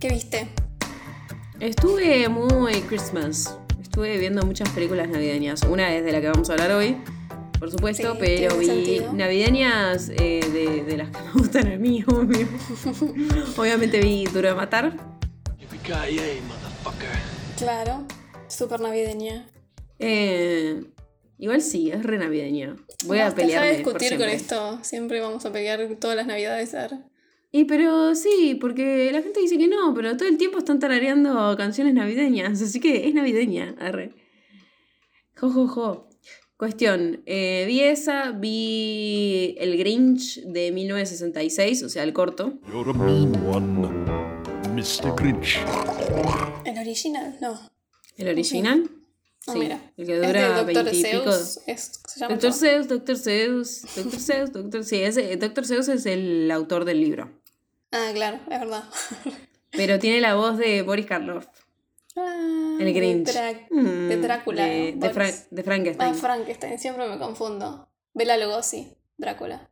¿Qué viste? Estuve muy Christmas. Estuve viendo muchas películas navideñas. Una es de la que vamos a hablar hoy, por supuesto, Sí, pero vi sentido. navideñas eh, de, de las que me gustan a mí, obvio. Obviamente vi Duro de Matar. Claro, súper navideña. Eh, igual sí, es re navideña. Voy a pelear. deja de discutir con esto. Siempre vamos a pelear todas las navidades. a ver. Y pero sí, porque la gente dice que no, pero todo el tiempo están tarareando canciones navideñas, así que es navideña, arre. Jo, jo, jo. Cuestión, eh, vi esa, vi El Grinch de 1966, o sea, el corto. You're a mean one, Mr. Grinch. ¿El original? No. El original. Ah, Sí, mira. el que dura de Doctor 20 y pico. Zeus. Doctor. Zeus, Doctor Zeus, Doctor Sí, ese, Doctor Zeus es el autor del libro. Ah, claro, es verdad. Pero tiene la voz de Boris Karloff. Ah, El Grinch. De, Mm, Drácula. De, de, Fra- de Frankenstein. Ah, Frankenstein, siempre me confundo. Bela Lugosi, Drácula.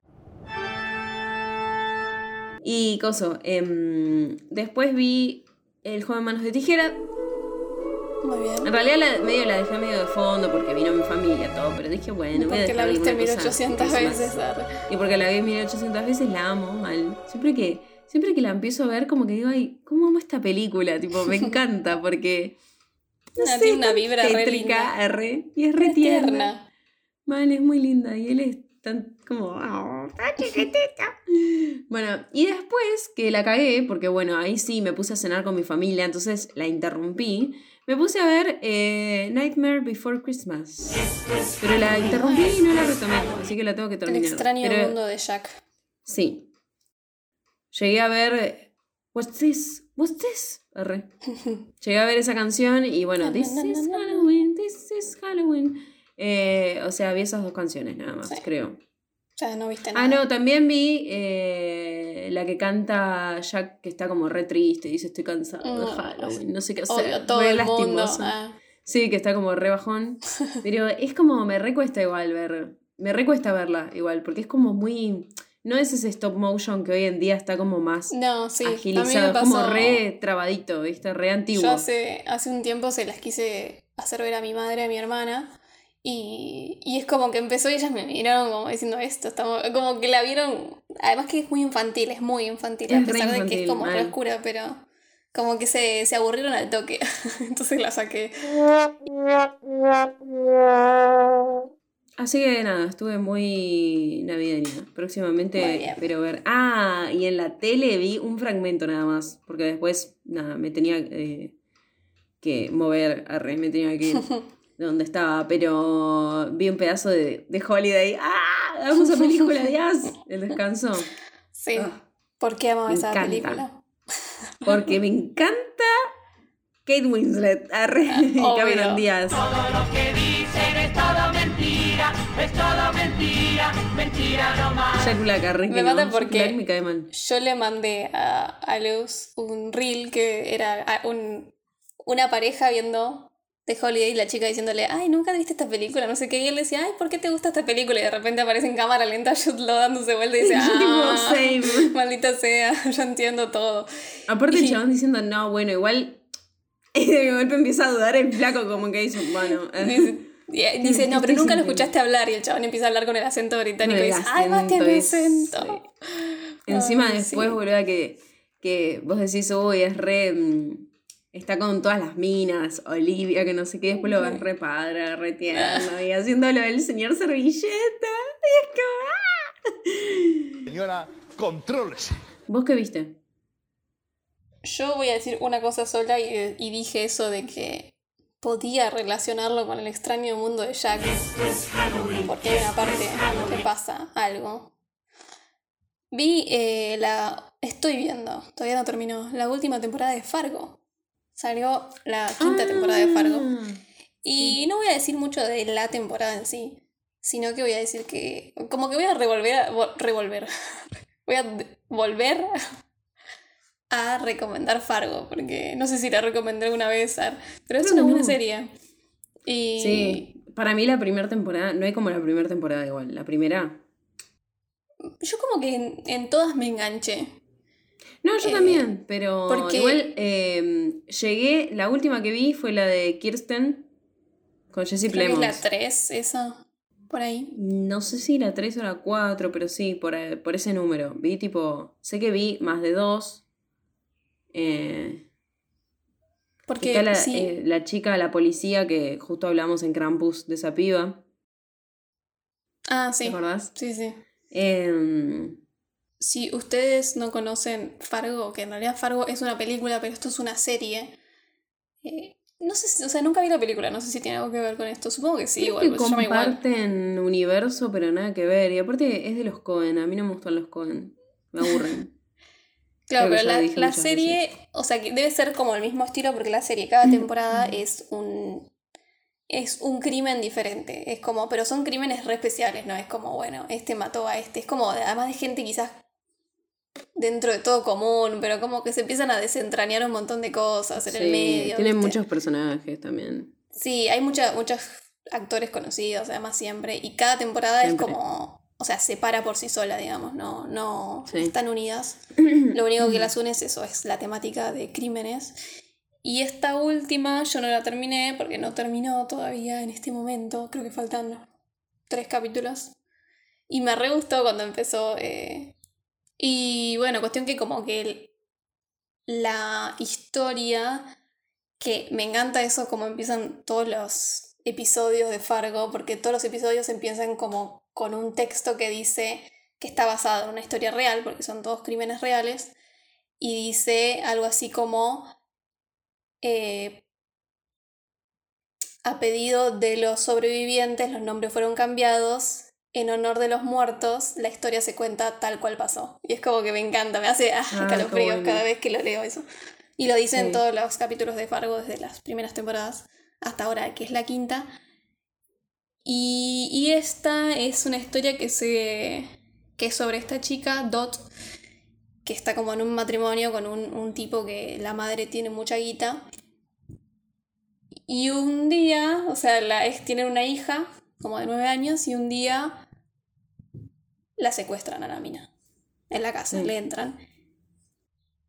Y coso, em, después vi El joven manos de tijera. Muy bien. En realidad la, medio la dejé medio de fondo porque vino mi familia, todo, pero dije, bueno, voy a Porque la dejar viste alguna cosa 1800 Christmas. veces. Y porque la vi 1800 veces, la amo mal. Siempre que, siempre que la empiezo a ver, como que digo, ay, ¿cómo amo esta película? Tipo, me encanta porque... No Ah, sé, tiene una vibra tétrica, re, y es re tierna. tierna. Mal, es muy linda y él es tan como... "Oh, tan chiquitita". Bueno, y después que la cagué, porque bueno, ahí sí me puse a cenar con mi familia, entonces la interrumpí, me puse a ver eh, Nightmare Before Christmas. Pero la interrumpí y no la retomé, así que la tengo que El terminar. extraño Pero- mundo de Jack. Sí. Llegué a ver... What's this? What's this? Arre. Llegué a ver esa canción y bueno, This is. Halloween, This is Halloween. Eh, o sea, vi esas dos canciones nada más, Sí. creo. O sea, no viste nada. Ah, no, también vi eh, la que canta Jack, que está como re triste, dice estoy cansado de Mm, Halloween, no sé qué hacer. Obvio, todo re el mundo. ah. Sí, que está como re bajón. Pero es como, me recuesta igual ver, me recuesta verla igual, porque es como muy, no es ese stop motion que hoy en día está como más No, sí. agilizado, pasó. como re trabadito, ¿viste? Re antiguo. Yo hace, hace un tiempo se las quise hacer ver a mi madre y a mi hermana. Y, y es como que empezó y ellas me miraron como diciendo esto, estamos, como que la vieron, además que es muy infantil, es muy infantil, a Es pesar de que es como re oscura, pero como que se, se aburrieron al toque, entonces la saqué. Así que nada, estuve muy navideña. Próximamente espero ver. Ah, y en la tele vi un fragmento nada más. Porque después, nada, me tenía eh, que mover, arre, me tenía que ir de donde estaba. Pero vi un pedazo de, de Holiday. ¡Ah! Vamos a película, Dios. El descanso. Sí, Ah, ¿por qué amaba me esa encanta. película? porque me encanta Kate Winslet. Arre, y. Cameron Díaz. Todo lo que dicen es todo mentira, es todo mentira, mentira no más. Jack Black, arre, Me que mata no. porque- me cae mal. Yo le mandé a, a Luz un reel que era un, una pareja viendo de Holiday y la chica diciéndole, ay, nunca viste esta película, no sé qué, y él decía, ay, ¿por qué te gusta esta película? Y de repente aparece en cámara lenta Jude Law dándose vuelta y dice, ah, same. maldita sea, yo entiendo todo. Aparte el chabón diciendo, no, bueno, igual. Y de golpe empieza a dudar el flaco, como que dice, bueno. eh, Dice, y- y dice, no, pero nunca lo escuchaste hablar y el chabón empieza a hablar con el acento británico y dice, ay, más tiene acento. Encima Ay, después, sí. boluda, que, que vos decís, uy, es re. Está con todas las minas, Olivia, que no sé qué, después lo ves re padre, re tierno, y haciéndolo el señor servilleta. Señora, contrólese. ¿Vos qué viste? Yo voy a decir una cosa sola y, y dije eso de que podía relacionarlo con el extraño mundo de Jack. Porque hay una parte que pasa algo. Vi eh, la. Estoy viendo, todavía no terminó, la última temporada de Fargo. Salió la quinta temporada de Fargo. Ah, Y no voy a decir mucho de la temporada en sí, sino que voy a decir que. Como que voy a revolver. a- vo- revolver. voy a volver a recomendar Fargo, porque no sé si la recomendé alguna vez, pero es una buena no. serie. Y. Sí, para mí la primera temporada, no hay como la primera temporada igual. La primera, Yo como que en, en todas me enganché. No, yo Eh, también, pero porque- igual eh, llegué, la última que vi fue la de Kirsten con Jesse Plemons. la 3, esa, por ahí. No sé si la 3 o la 4, pero sí, por, eh, por ese número. Vi tipo, sé que vi más de dos. Eh, Porque está la, sí, eh, la chica, la policía, que justo hablamos en Krampus de esa piba. ah, ¿Te sí, acordás? sí, sí. Em, Si ustedes no conocen Fargo, que en realidad Fargo es una película, pero esto es una serie. eh, no sé si, o sea, nunca vi la película, no sé si tiene algo que ver con esto. Supongo que sí, creo igual, que llama igual. comparten universo, pero nada que ver. Y aparte es de los Cohen. A mí no me gustan los Cohen. Me aburren. Claro, Creo pero la, la serie, o sea, que debe ser como el mismo estilo porque la serie, cada temporada es un es un crimen diferente. Es como, pero son crímenes re especiales, ¿no? Es como, bueno, este mató a este. Es como, además de gente quizás dentro de todo común, pero como que se empiezan a desentrañar un montón de cosas en el medio. tienen ¿viste? muchos personajes también. Sí, hay mucha- muchos actores conocidos, además siempre, y cada temporada Siempre. es como, o sea, se para por sí sola, digamos, no, no Sí. están unidas. Lo único que las une es eso, es la temática de crímenes. Y esta última yo no la terminé porque no terminó todavía en este momento, creo que faltan tres capítulos. Y me re gustó cuando empezó. eh, Y bueno, cuestión que como que el- la historia, que me encanta eso, como empiezan todos los episodios de Fargo, porque todos los episodios empiezan como con un texto que dice que está basado en una historia real, porque son todos crímenes reales, y dice algo así como, eh, a pedido de los sobrevivientes, los nombres fueron cambiados. En honor de los muertos, la historia se cuenta tal cual pasó. Y es como que me encanta, me hace ah, bueno. cada vez que lo leo eso. Y lo dice en todos los capítulos de Fargo desde las primeras temporadas hasta ahora, que es la quinta. Y, y esta es una historia que se. que es sobre esta chica, Dot, que está como en un matrimonio con un, un tipo que la madre tiene mucha guita. Y un día, o sea, la ex tiene una hija, como de nueve años, y un día la secuestran a la mina. En la casa, Sí. le entran.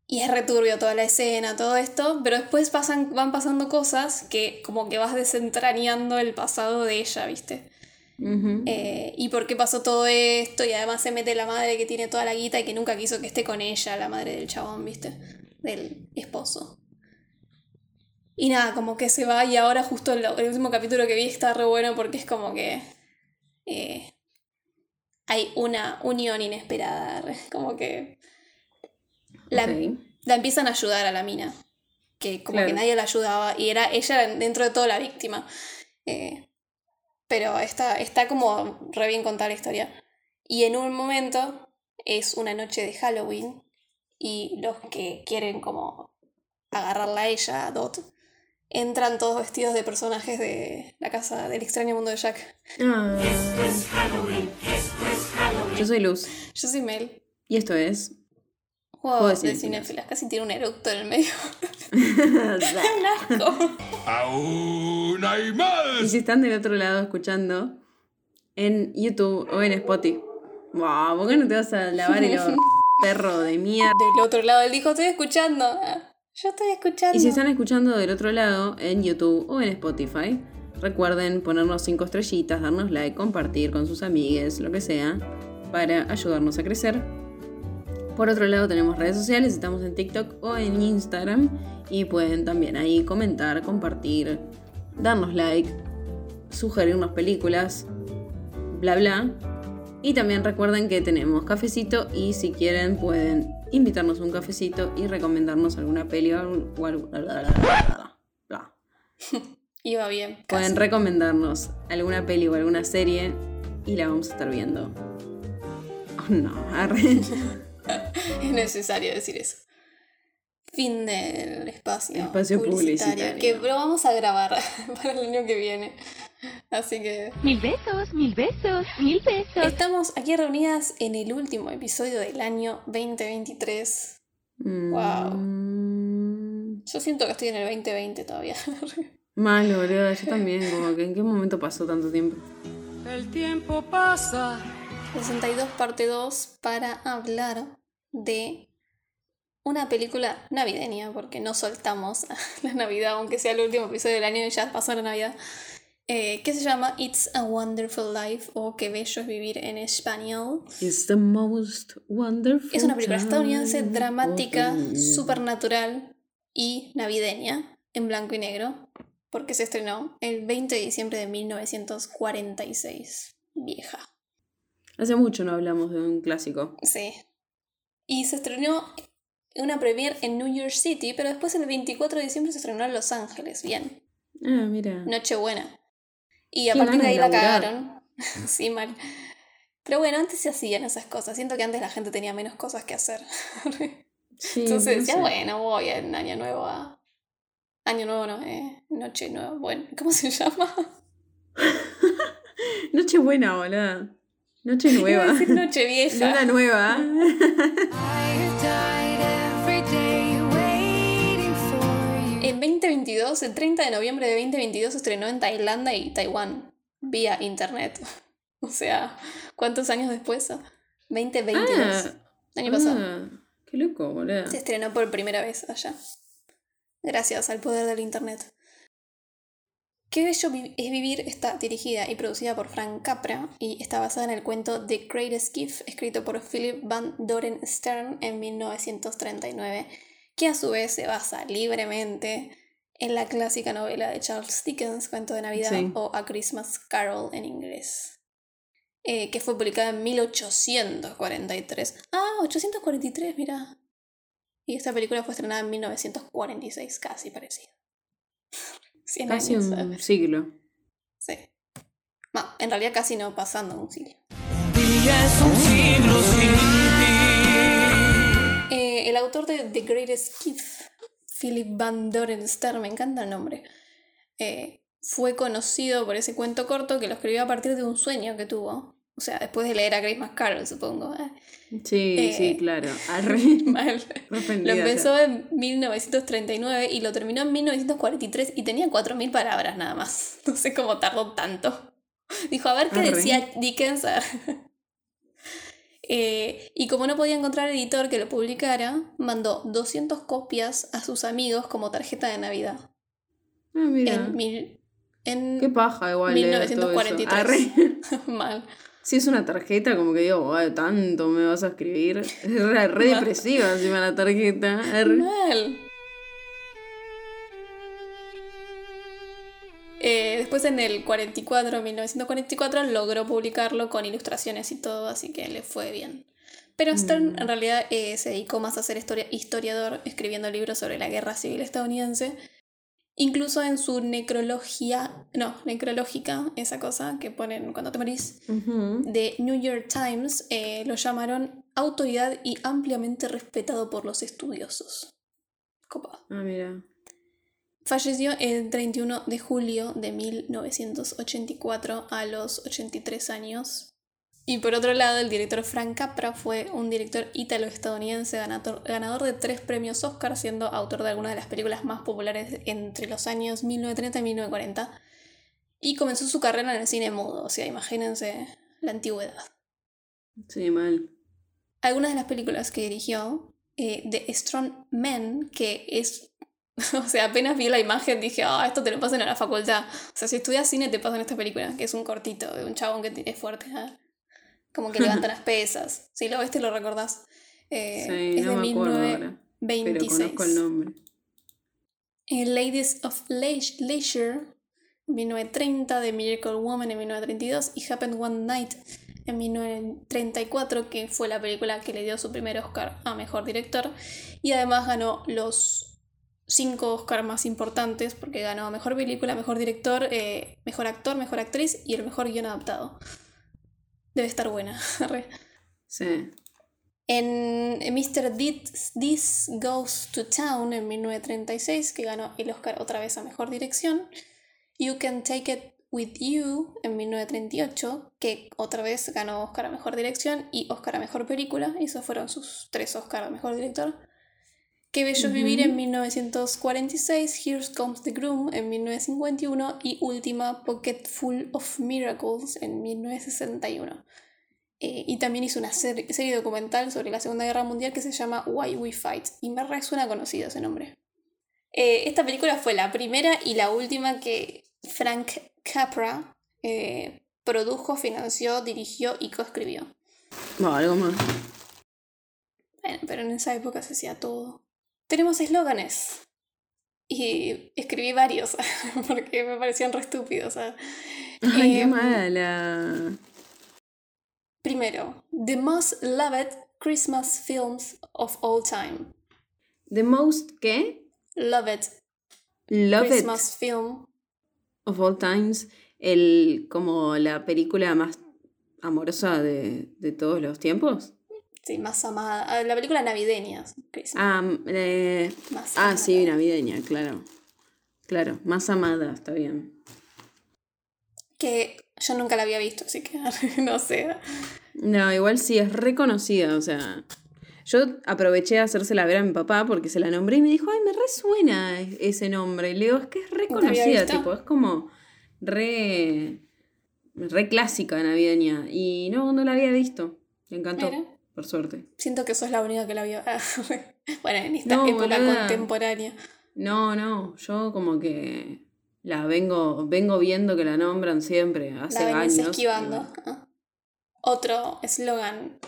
Y es returbio toda la escena, todo esto, pero después pasan, van pasando cosas que como que vas desentrañando el pasado de ella, ¿viste? Eh, y por qué pasó todo esto, y además se mete la madre que tiene toda la guita y que nunca quiso que esté con ella, la madre del chabón, ¿viste? Del esposo. Y nada, como que se va y ahora justo el, el último capítulo que vi está re bueno porque es como que eh, hay una unión inesperada, como que la, la empiezan a ayudar a la mina, que como Claro. que nadie la ayudaba y era ella era dentro de todo la víctima. Eh, pero está, está como re bien contada la historia. Y en un momento es una noche de Halloween y los que quieren como agarrarla a ella, a Dot, entran todos vestidos de personajes de la casa del extraño mundo de Jack. Ah. Yo soy Luz. Yo soy Mel. Y esto es. Juego Juego de cinéfilas. cinéfilas. Casi tiene un eructo en el medio. un asco. ¡Aún hay y más! si están del otro lado escuchando en YouTube o en Spotify. Wow, ¿por qué no te vas a lavar el perro de mierda? Del otro lado él dijo, estoy escuchando. Yo estoy escuchando. Y si están escuchando del otro lado en YouTube o en Spotify, recuerden ponernos cinco estrellitas, darnos like, compartir con sus amigues, lo que sea, para ayudarnos a crecer. Por otro lado tenemos redes sociales, estamos en TikTok o en Instagram y pueden también ahí comentar, compartir, darnos like, sugerirnos películas, bla bla. Y también recuerden que tenemos cafecito y si quieren pueden invitarnos un cafecito y recomendarnos alguna peli o algún- bla. Iba bien. Pueden recomendarnos alguna peli o alguna serie y la vamos a estar viendo. Oh, no, arre. Es necesario decir eso. Fin del espacio, Espacio publicitario. Que lo vamos a grabar para el año que viene. Así que Mil besos, mil besos, mil besos. estamos aquí reunidas en el último episodio del año 2023. Mm, Yo siento que estoy en el 2020 todavía. Malo, boludo, yo también, como que en qué momento pasó tanto tiempo. El tiempo pasa. 62 parte 2 para hablar de una película navideña, porque no soltamos la Navidad, aunque sea el último episodio del año y ya pasó la Navidad, eh, que se llama It's a Wonderful Life o Qué bello es vivir en español. It's the most wonderful Es una película estadounidense dramática, supernatural y navideña, en blanco y negro, porque se estrenó el 20 de diciembre de 1946. Vieja. Hace mucho no hablamos de un clásico. Sí. Y se estrenó una premiere en New York City, pero después el 24 de diciembre se estrenó en Los Ángeles. Bien. Ah, mira. Nochebuena. Y a partir de ahí la cagaron. sí, mal. Pero bueno, antes se hacían esas cosas. Siento que antes la gente tenía menos cosas que hacer. Sí, Entonces no decía, sé. bueno, voy en Año Nuevo a. Año Nuevo no, eh, Noche Nueva. Bueno, ¿cómo se llama? Noche Iba a nueva. decir Noche Vieja. Luna nueva. 2022, el 30 de noviembre de 2022, se estrenó en Tailandia y Taiwán vía internet. O sea, ¿cuántos años después? 2022. Ah, año pasado. ah, qué loco, boluda. Se estrenó por primera vez allá. Gracias al poder del internet. Qué bello es vivir está dirigida y producida por Frank Capra y está basada en el cuento The Greatest Gift escrito por Philip Van Doren Stern en 1939, que a su vez se basa libremente en la clásica novela de Charles Dickens, Cuento de Navidad Sí. o A Christmas Carol en inglés, eh, que fue publicada en 1843. Ah, 843, mira. Y esta película fue estrenada en 1946, casi parecido. 100 Casi años. un ¿sabes? siglo. Sí. No, en realidad casi no pasando un siglo. Eh, el autor de The Greatest Gift, Philip Van Doren Stern, me encanta el nombre, eh, fue conocido por ese cuento corto que lo escribió a partir de un sueño que tuvo. O sea, después de leer a Christmas Carol, supongo. ¿eh? Sí, Eh, sí, claro. Arre. Mal. Lo empezó en 1939 y lo terminó en 1943 y tenía 4.000 palabras nada más. No sé cómo tardó tanto. Dijo, a ver qué Arre. decía Dickens. Eh, y como no podía encontrar editor que lo publicara, mandó 200 copias a sus amigos como tarjeta de Navidad. Ah, mira. En, mil, en Qué paja igual. leer todo eso. 1943. Arre. mal. Si es una tarjeta, como que digo, "Ay, tanto me vas a escribir. Es re, re depresiva encima la tarjeta. Arre. Mal. Eh, después en el 44, 1944, logró publicarlo con ilustraciones y todo, así que le fue bien. Pero Stern en realidad eh, se dedicó más a ser historia- historiador, escribiendo libros sobre la guerra civil estadounidense. Incluso en su necrología, no, necrológica, esa cosa que ponen cuando te morís, Ujú. de New York Times, eh, lo llamaron autoridad y ampliamente respetado por los estudiosos. Copado. Ah, mira. Falleció el 31 de julio de 1984 a los 83 años. Y por otro lado, el director Frank Capra fue un director ítalo-estadounidense ganador, ganador de tres premios Oscar, siendo autor de algunas de las películas más populares entre los años 1930 y 1940. Y comenzó su carrera en el cine mudo, o sea, imagínense la antigüedad. Sí, mal. Algunas de las películas que dirigió, eh, The Strong Men, que es. O sea, apenas vi la imagen dije, ah, esto te lo pasan en la facultad. O sea, si estudias cine te pasan esta película, que es un cortito de un chabón que es fuerte. ¿ah? Como que levanta las pesas. Si lo ves, te lo recordás. Eh, Sí, es no de me acuerdo ahora. Pero 1926. conozco el nombre. Eh, Ladies of Leis- Leisure, 1930, The Miracle Woman en 1932 y Happened One Night en 1934, que fue la película que le dio su primer Oscar a Mejor Director. Y además ganó los cinco Oscars más importantes, porque ganó Mejor Película, Mejor Director, eh, Mejor Actor, Mejor Actriz y el Mejor Guión Adaptado. Debe estar buena. Sí. En Mr. This, This Goes to Town en 1936, que ganó el Oscar otra vez a Mejor Dirección. You Can Take It With You en 1938, que otra vez ganó Oscar a Mejor Dirección y Oscar a Mejor Película. Y esos fueron sus tres Oscar a Mejor Director. Qué Bello es Vivir en 1946, Here Comes the Groom en 1951 y última Pocket Full of Miracles en 1961. Eh, y también hizo una ser- serie documental sobre la Segunda Guerra Mundial que se llama Why We Fight. Y me resuena conocido ese nombre. Eh, esta película fue la primera y la última que Frank Capra eh, produjo, financió, dirigió y coescribió. No, algo más. Bueno, pero en esa época se hacía todo. Tenemos eslóganes. Y escribí varios, porque me parecían re estúpidos. ¿sabes? Ay, qué Em, mala. Primero, The Most Loved Christmas Films of All Time. The most, ¿qué? Loved Love it Christmas Film. of all times. El, como la película más amorosa de, de todos los tiempos. Sí, más amada. Ah, La película navideña. Ah, eh, Más ah, amada. sí, navideña, claro. Claro, más amada, está bien. Que yo nunca la había visto, así que no sé. No, igual sí, es reconocida, o sea. Yo aproveché a hacérsela ver a mi papá porque se la nombré y me dijo, ay, me resuena ese nombre. Y le digo, es que es reconocida, tipo, es como re, re clásica navideña. Y no, no la había visto. Me encantó, Mira. Por suerte. Siento que sos la única que la vio. bueno, en esta No, época boluda. contemporánea. No, no, yo como que la vengo, vengo viendo que la nombran siempre, hace La venís años. esquivando. Ah. Otro eslogan.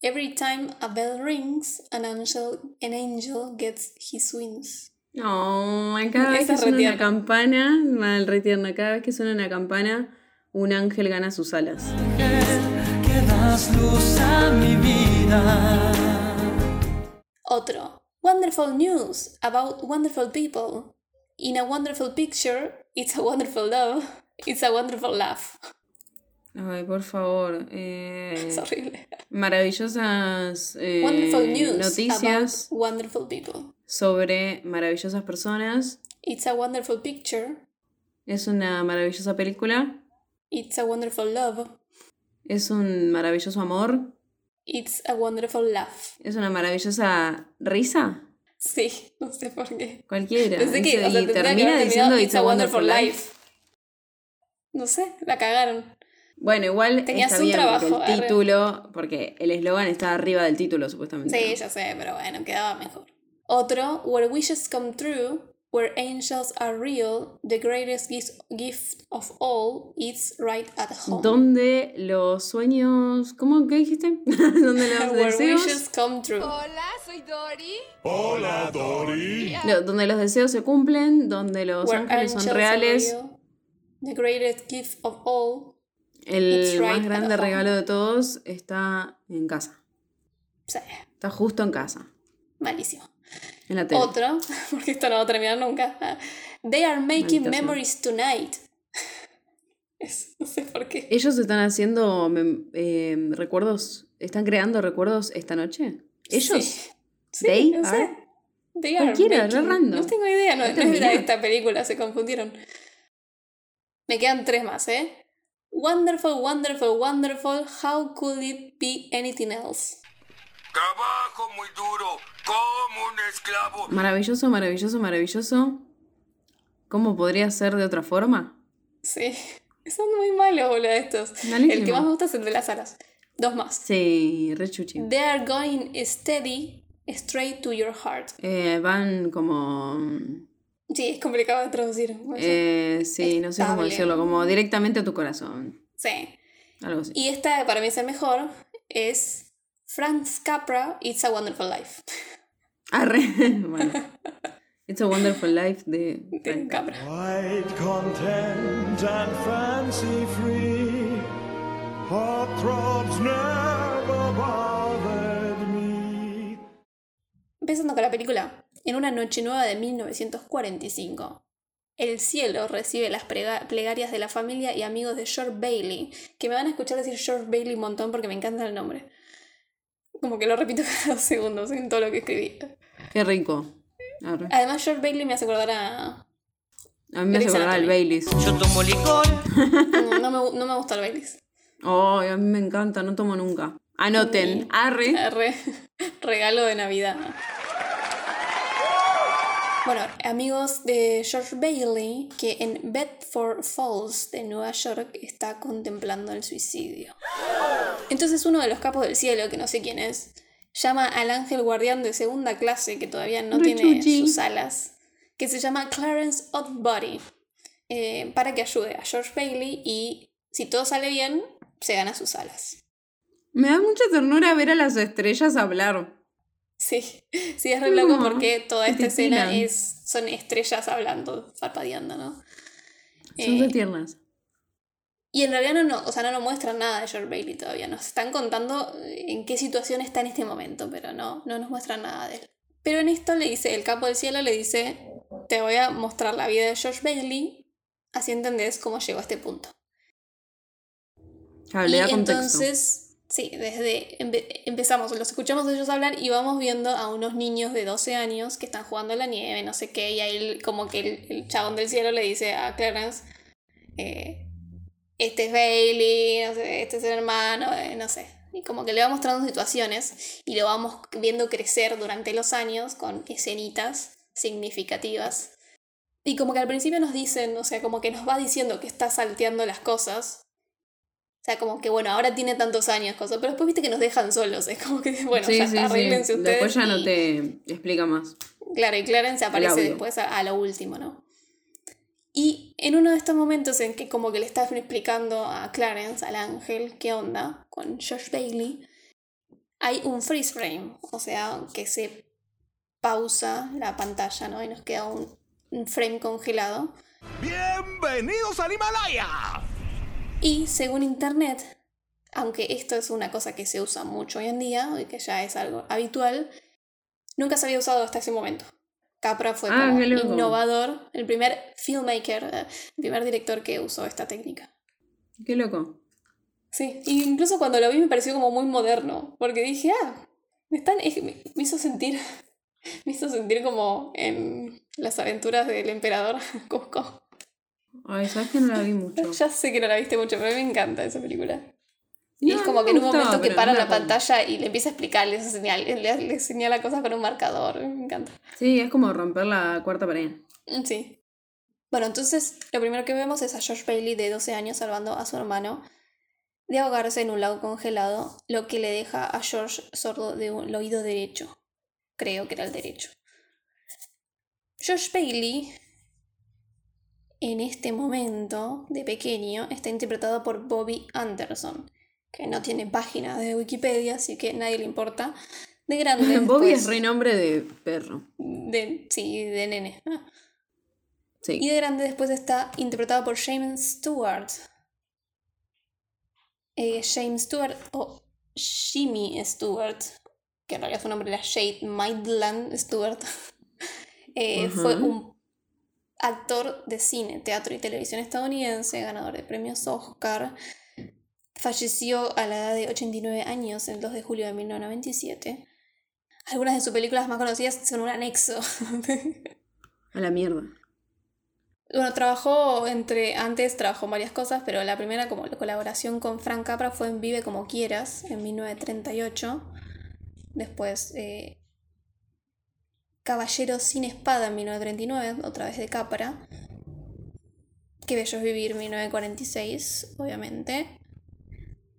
Every time a bell rings, an angel, an angel gets his wings. No, cada vez Esa que suena una tierna. campana, mal re tierna, cada vez que suena una campana, un ángel gana sus alas. Que das luz a mi vida. Otro. Wonderful news about wonderful people. In a wonderful picture, it's a wonderful love. It's a wonderful laugh. Ay, por favor. eh, Es horrible. maravillosas eh, Wonderful news noticias about wonderful people. sobre maravillosas personas. It's a wonderful picture. Es una maravillosa película. It's a wonderful love. Es un maravilloso amor. It's a wonderful laugh. Es una maravillosa risa. Sí, no sé por qué. Cualquiera. Pensé que, Dice- o sea, y que termina diciendo It's a Wonderful Life. No sé, la cagaron. Bueno, igual Tenías está un bien trabajo, porque el título, porque el eslogan está arriba del título supuestamente. Sí, ya sé, pero bueno, quedaba mejor. Otro, Where wishes come true, where angels are real, the greatest gift, of all is right at home. Donde los sueños. ¿Cómo? ¿Qué dijiste? Donde los Where deseos. wishes come true. Hola, soy Dori. Hola, Dory. no, donde los deseos se cumplen, donde los Where ángeles son reales. real, the greatest gift of all. El right más grande regalo de todos está en casa. Sí, Está justo en casa. malísimo. En la tele. Otro, porque esto no va a terminar nunca. They are making Maldita sea. memories tonight. No sé por qué. Ellos están haciendo eh, recuerdos. ¿Están creando recuerdos esta noche? ¿Ellos? Sí. Sí, They no sé. are- They are Cualquiera, making- random. No tengo idea, no, No es de esta película, se confundieron. Me quedan tres más, ¿eh? Wonderful, wonderful, wonderful. How could it be anything else? Trabajo muy duro, como un esclavo. Maravilloso, maravilloso, maravilloso. ¿Cómo podría ser de otra forma? Sí, son muy malos, boludo, estos. Malísimo. El que más me gusta es el de las alas. Dos más. Sí, re chuchi. They are going steady straight to your heart. Eh, van como. Sí, es complicado de traducir. no sé. eh, sí, no sé cómo decirlo, como directamente a tu corazón. Sí. Algo así. Y esta, para mí es el mejor, es Frank Capra, It's a Wonderful Life. Arre. bueno. It's a Wonderful Life de. Frank Capra. Quite content and fancy free. Never bothered me. Empezando con la película. En una noche nueva de 1945, el cielo recibe las plegarias de la familia y amigos de George Bailey, que me van a escuchar decir George Bailey un montón porque me encanta el nombre. Como que lo repito cada dos segundos en todo lo que escribí. Qué rico. Arre. Además, George Bailey me hace acordar a... A mí me hace acordar al. Baileys. Yo tomo licor. No, no me, no me gusta el Baileys. Oh, a mí me encanta, no tomo nunca. Anoten. Arre. Re- regalo de Navidad. Bueno, amigos de George Bailey, que en Bedford Falls de Nueva York está contemplando el suicidio. Entonces uno de los capos del cielo, que no sé quién es, llama al ángel guardián de segunda clase, que todavía no tiene sus alas, que se llama Clarence Oddbody, eh, para que ayude a George Bailey y si todo sale bien, se gana sus alas. Me da mucha ternura ver a las estrellas hablar. Sí, sí, es re loco porque toda esta escena tiran. es, son estrellas hablando, parpadeando, ¿no? Son Eh, re tiernas. Y en realidad no, no, o sea, no nos muestran nada de George Bailey todavía. Nos están contando en qué situación está en este momento, pero no, no nos muestran nada de él. Pero en esto le dice, el capo del cielo le dice, te voy a mostrar la vida de George Bailey, así entendés cómo llegó a este punto. Claro, le y entonces, sí, desde empe- empezamos, los escuchamos a ellos hablar y vamos viendo a unos niños de 12 años que están jugando en la nieve, no sé qué, y ahí como que el, el chabón del cielo le dice a Clarence, eh, este es Bailey, no sé, este es el hermano, eh, no sé. Y como que le va mostrando situaciones y lo vamos viendo crecer durante los años con escenitas significativas. Y como que al principio nos dicen, o sea, como que nos va diciendo que está salteando las cosas. O sea, como que bueno, ahora tiene tantos años, cosas, pero después viste que nos dejan solos. Es como que, bueno, sí, ya sí, ustedes. Después ya no te explica más. Claro, y Clarence aparece después a, a lo último, ¿no? Y en uno de estos momentos en que como que le está explicando a Clarence, al ángel, qué onda con Josh Bailey, hay un freeze frame, o sea, que se pausa la pantalla, ¿no? Y nos queda un, un frame congelado. ¡Bienvenidos al Himalaya! Y según internet, aunque esto es una cosa que se usa mucho hoy en día, y que ya es algo habitual, nunca se había usado hasta ese momento. Capra fue Ah, como innovador, el primer filmmaker, eh, el primer director que usó esta técnica. Qué loco. Sí, y incluso cuando lo vi me pareció como muy moderno, porque dije, ah, me, están, es- me, me hizo sentir, me hizo sentir como en las aventuras del emperador Cusco. Ay, sabes que no la vi mucho. Ya sé que no la viste mucho, pero a mí me encanta esa película. No, Y es como que en un gustaba, momento que para la pantalla y le empieza a explicar, le, señala, le, le señala cosas con un marcador. Me encanta. Sí, es como romper la cuarta pared. Mm, Sí. Bueno, entonces lo primero que vemos es a George Bailey de 12 años salvando a su hermano de ahogarse en un lago congelado, lo que le deja a George sordo de un- el oído derecho. Creo que era el derecho. George Bailey, en este momento de pequeño, está interpretado por Bobby Anderson, que no tiene página de Wikipedia, así que nadie le importa. De grande. Bobby pues, es renombre de perro. de, sí, de nene. Ah. Sí. Y de grande después está interpretado por James Stewart. Eh, James Stewart o Jimmy Stewart, que en realidad su nombre era Jade Maitland Stewart, eh, fue un actor de cine, teatro y televisión estadounidense, ganador de premios Oscar. Falleció a la edad de 89 años el 2 de julio de 1997. Algunas de sus películas más conocidas son un anexo. A la mierda. Bueno, trabajó entre. Antes trabajó en varias cosas, pero la primera, como la colaboración con Frank Capra, fue en Vive como quieras, en 1938. Después, eh, Caballero sin espada, en 1939, otra vez de Capra. Qué bello es vivir, 1946, obviamente.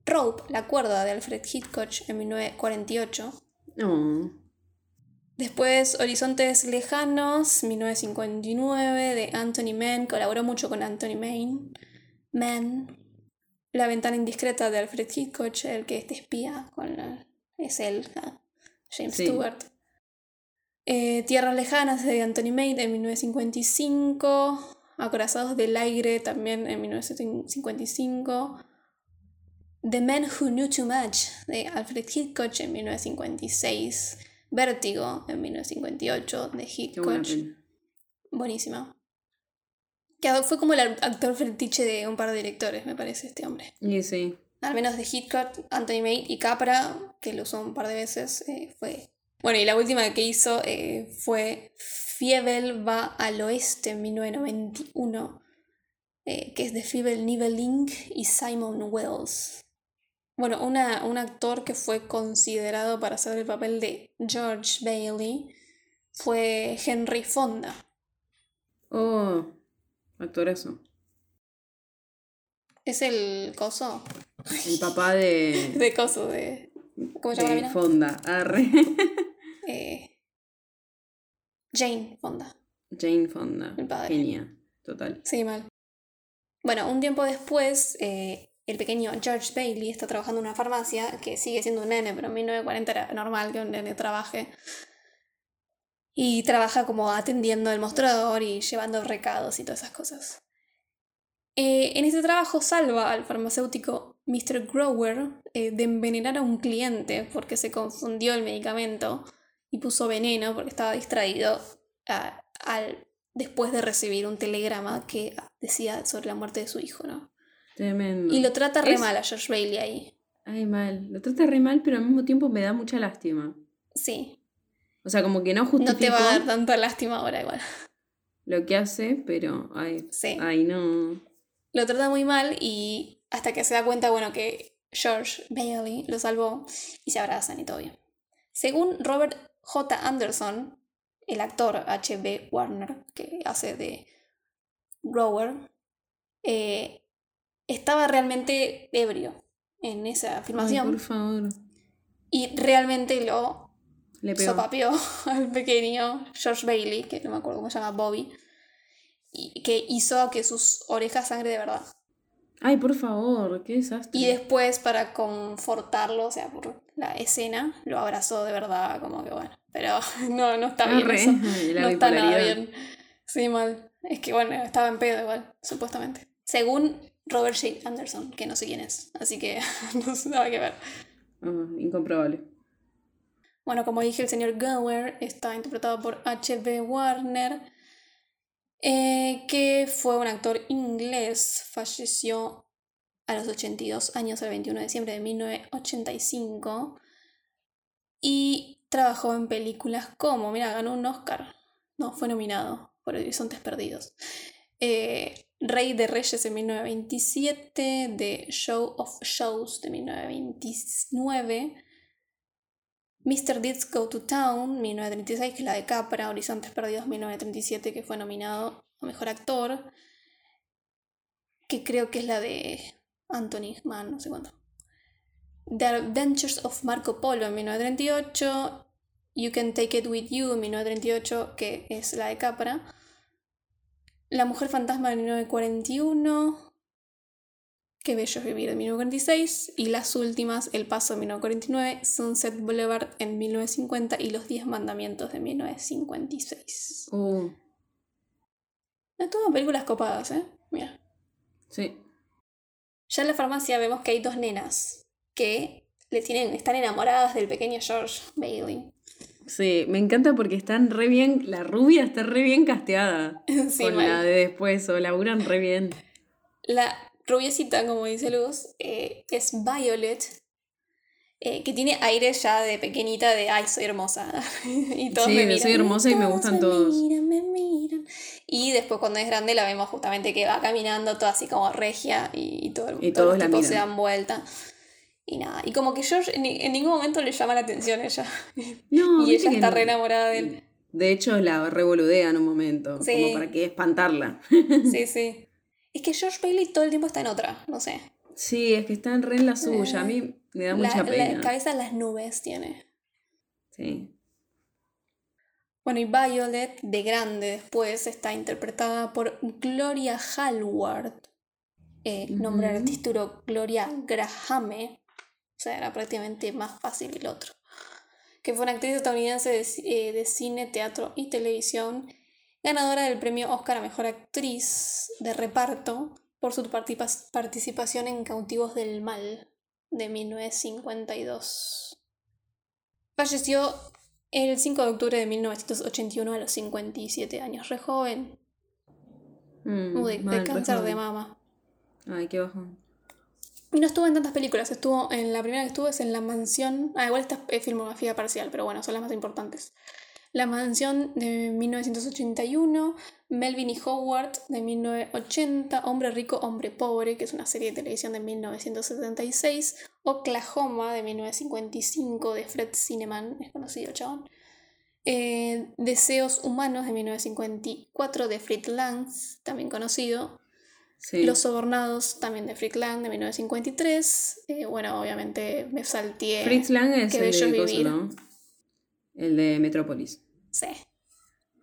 Rope, la cuerda de Alfred Hitchcock, en 1948. No. Después Horizontes Lejanos, 1959, de Anthony Mann. Colaboró mucho con Anthony Mann. Mann. La ventana indiscreta de Alfred Hitchcock, el que este espía con la- es él, James Sí. Stewart. Eh, Tierras Lejanas de Anthony Mann en 1955. Acorazados del aire también en 1955. The Man Who Knew Too Much de Alfred Hitchcock en 1956. Vértigo en 1958 de Hitchcock. Buenísima. Que fue como el actor fetiche de un par de directores, me parece, este hombre. Y sí. Al menos de Hitchcock, Anthony May y Capra, que lo usó un par de veces, eh, fue... Bueno, y la última que hizo eh, fue Fievel va al oeste en 1991, eh, que es de Fievel Niveling y Simon Wells. Bueno, una, un actor que fue considerado para hacer el papel de George Bailey fue Henry Fonda. Oh, actorazo. Es el coso. El papá de, De coso, de. ¿Cómo se llama la de? Fonda. Arre. Eh, Jane Fonda. Jane Fonda. El padre. Genia. Total. Sí, mal. Bueno, un tiempo después, eh, el pequeño George Bailey está trabajando en una farmacia, que sigue siendo un nene, pero en 1940 era normal que un nene trabaje. Y trabaja como atendiendo el mostrador y llevando recados y todas esas cosas. Eh, en ese trabajo salva al farmacéutico Mr. Grower eh, de envenenar a un cliente porque se confundió el medicamento y puso veneno porque estaba distraído ah, al, después de recibir un telegrama que decía sobre la muerte de su hijo, ¿no? Tremendo. Y lo trata re Es- mal a George Bailey ahí. Ay, mal. Lo trata re mal, pero al mismo tiempo me da mucha lástima. Sí, O sea, como que no no justifico te va a dar tanta lástima ahora igual. lo que hace, pero ay, Sí. ay no. Lo trata muy mal y hasta que se da cuenta, bueno, que George Bailey lo salvó y se abrazan y todo bien. Según Robert J. Anderson, el actor H.B. Warner, que hace de Grower, eh, estaba realmente ebrio en esa Ay, filmación por favor. y realmente lo Le pegó. sopapeó al pequeño George Bailey, que no me acuerdo cómo se llama, Bobby, y que hizo que sus orejas sangre de verdad. Ay, por favor, qué desastre. Y después, para confortarlo, o sea, por la escena, lo abrazó de verdad, como que bueno. Pero no, no está bien. Arre, eso. No está nada bien. Sí, mal. Es que bueno, estaba en pedo igual, supuestamente. Según Robert J. Anderson, que no sé quién es. Así que no sé nada que ver. Ah, incomprobable. Bueno, como dije, el señor Gower está interpretado por H.B. Warner, eh, que fue un actor inglés. Falleció a los 82 años, el 21 de diciembre de 1985. Y trabajó en películas como, mira, ganó un Oscar. No, fue nominado por Horizontes Perdidos. Eh, Rey de Reyes en 1927, The Show of Shows de 1929. Mr. Deeds Go to Town, 1936, que es la de Capra, Horizontes Perdidos, 1937, que fue nominado a Mejor Actor, que creo que es la de Anthony Mann, no sé cuánto. The Adventures of Marco Polo, en 1938, You Can Take It With You, en 1938, que es la de Capra. La Mujer Fantasma, en 1941. Qué bello es vivir en 1946 y las últimas El Paso en 1949, Sunset Boulevard en 1950 y Los Diez Mandamientos de 1956. Uh, Estuvo en películas copadas, ¿eh? Mira. Sí. Ya en la farmacia vemos que hay dos nenas que le tienen, están enamoradas del pequeño George Bailey. Sí, me encanta porque están re bien, la rubia está re bien casteada. Sí, con mal. la de después, o laburan re bien. La rubiecita, como dice Luz, eh, es Violet, eh, que tiene aire ya de pequeñita de ay, soy hermosa. y todos Sí, me miran. soy hermosa y me gustan me todos. miran, me miran. Y después cuando es grande la vemos justamente que va caminando toda así como regia y, y todo el Y todos todos los tipos se dan vuelta. Y nada, y como que George en, ni- en ningún momento le llama la atención ella. No, y ella está no. re enamorada de él. De hecho, la revoludea en un momento, Sí. como para que espantarla. Sí, sí. Es que George Bailey todo el tiempo está en otra, no sé. Sí, es que están re en la suya. A mí me da mucha La, pena. la cabeza las nubes tiene. Sí. Bueno, y Violet, de grande después, está interpretada por Gloria Hallward. Eh, Nombre Ujú. artístico Gloria Grahame. O sea, era prácticamente más fácil el otro. Que fue una actriz estadounidense de, eh, de cine, teatro y televisión. Ganadora del premio Oscar a Mejor Actriz de Reparto por su participación en Cautivos del Mal de 1952. Falleció el 5 de octubre de 1981 a los 57 años, re joven, Mm, de, mal, cáncer de mama. Ay, qué bajón. Y no estuvo en tantas películas, estuvo en la primera que estuvo es en La Mansión, ah, igual esta es filmografía parcial, pero bueno, son las más importantes. La Mansión de 1981, Melvin y Howard de 1980, Hombre Rico, Hombre Pobre, que es una serie de televisión de 1976, Oklahoma de 1955 de Fred Cineman, es conocido chabón, Eh, Deseos Humanos de 1954 de Fritz Lang, también conocido. Sí. Los Sobornados también de Fritz Lang de 1953. Eh, bueno, obviamente me salteé. Fritz Lang es Qué el de. El de Metrópolis. Sí.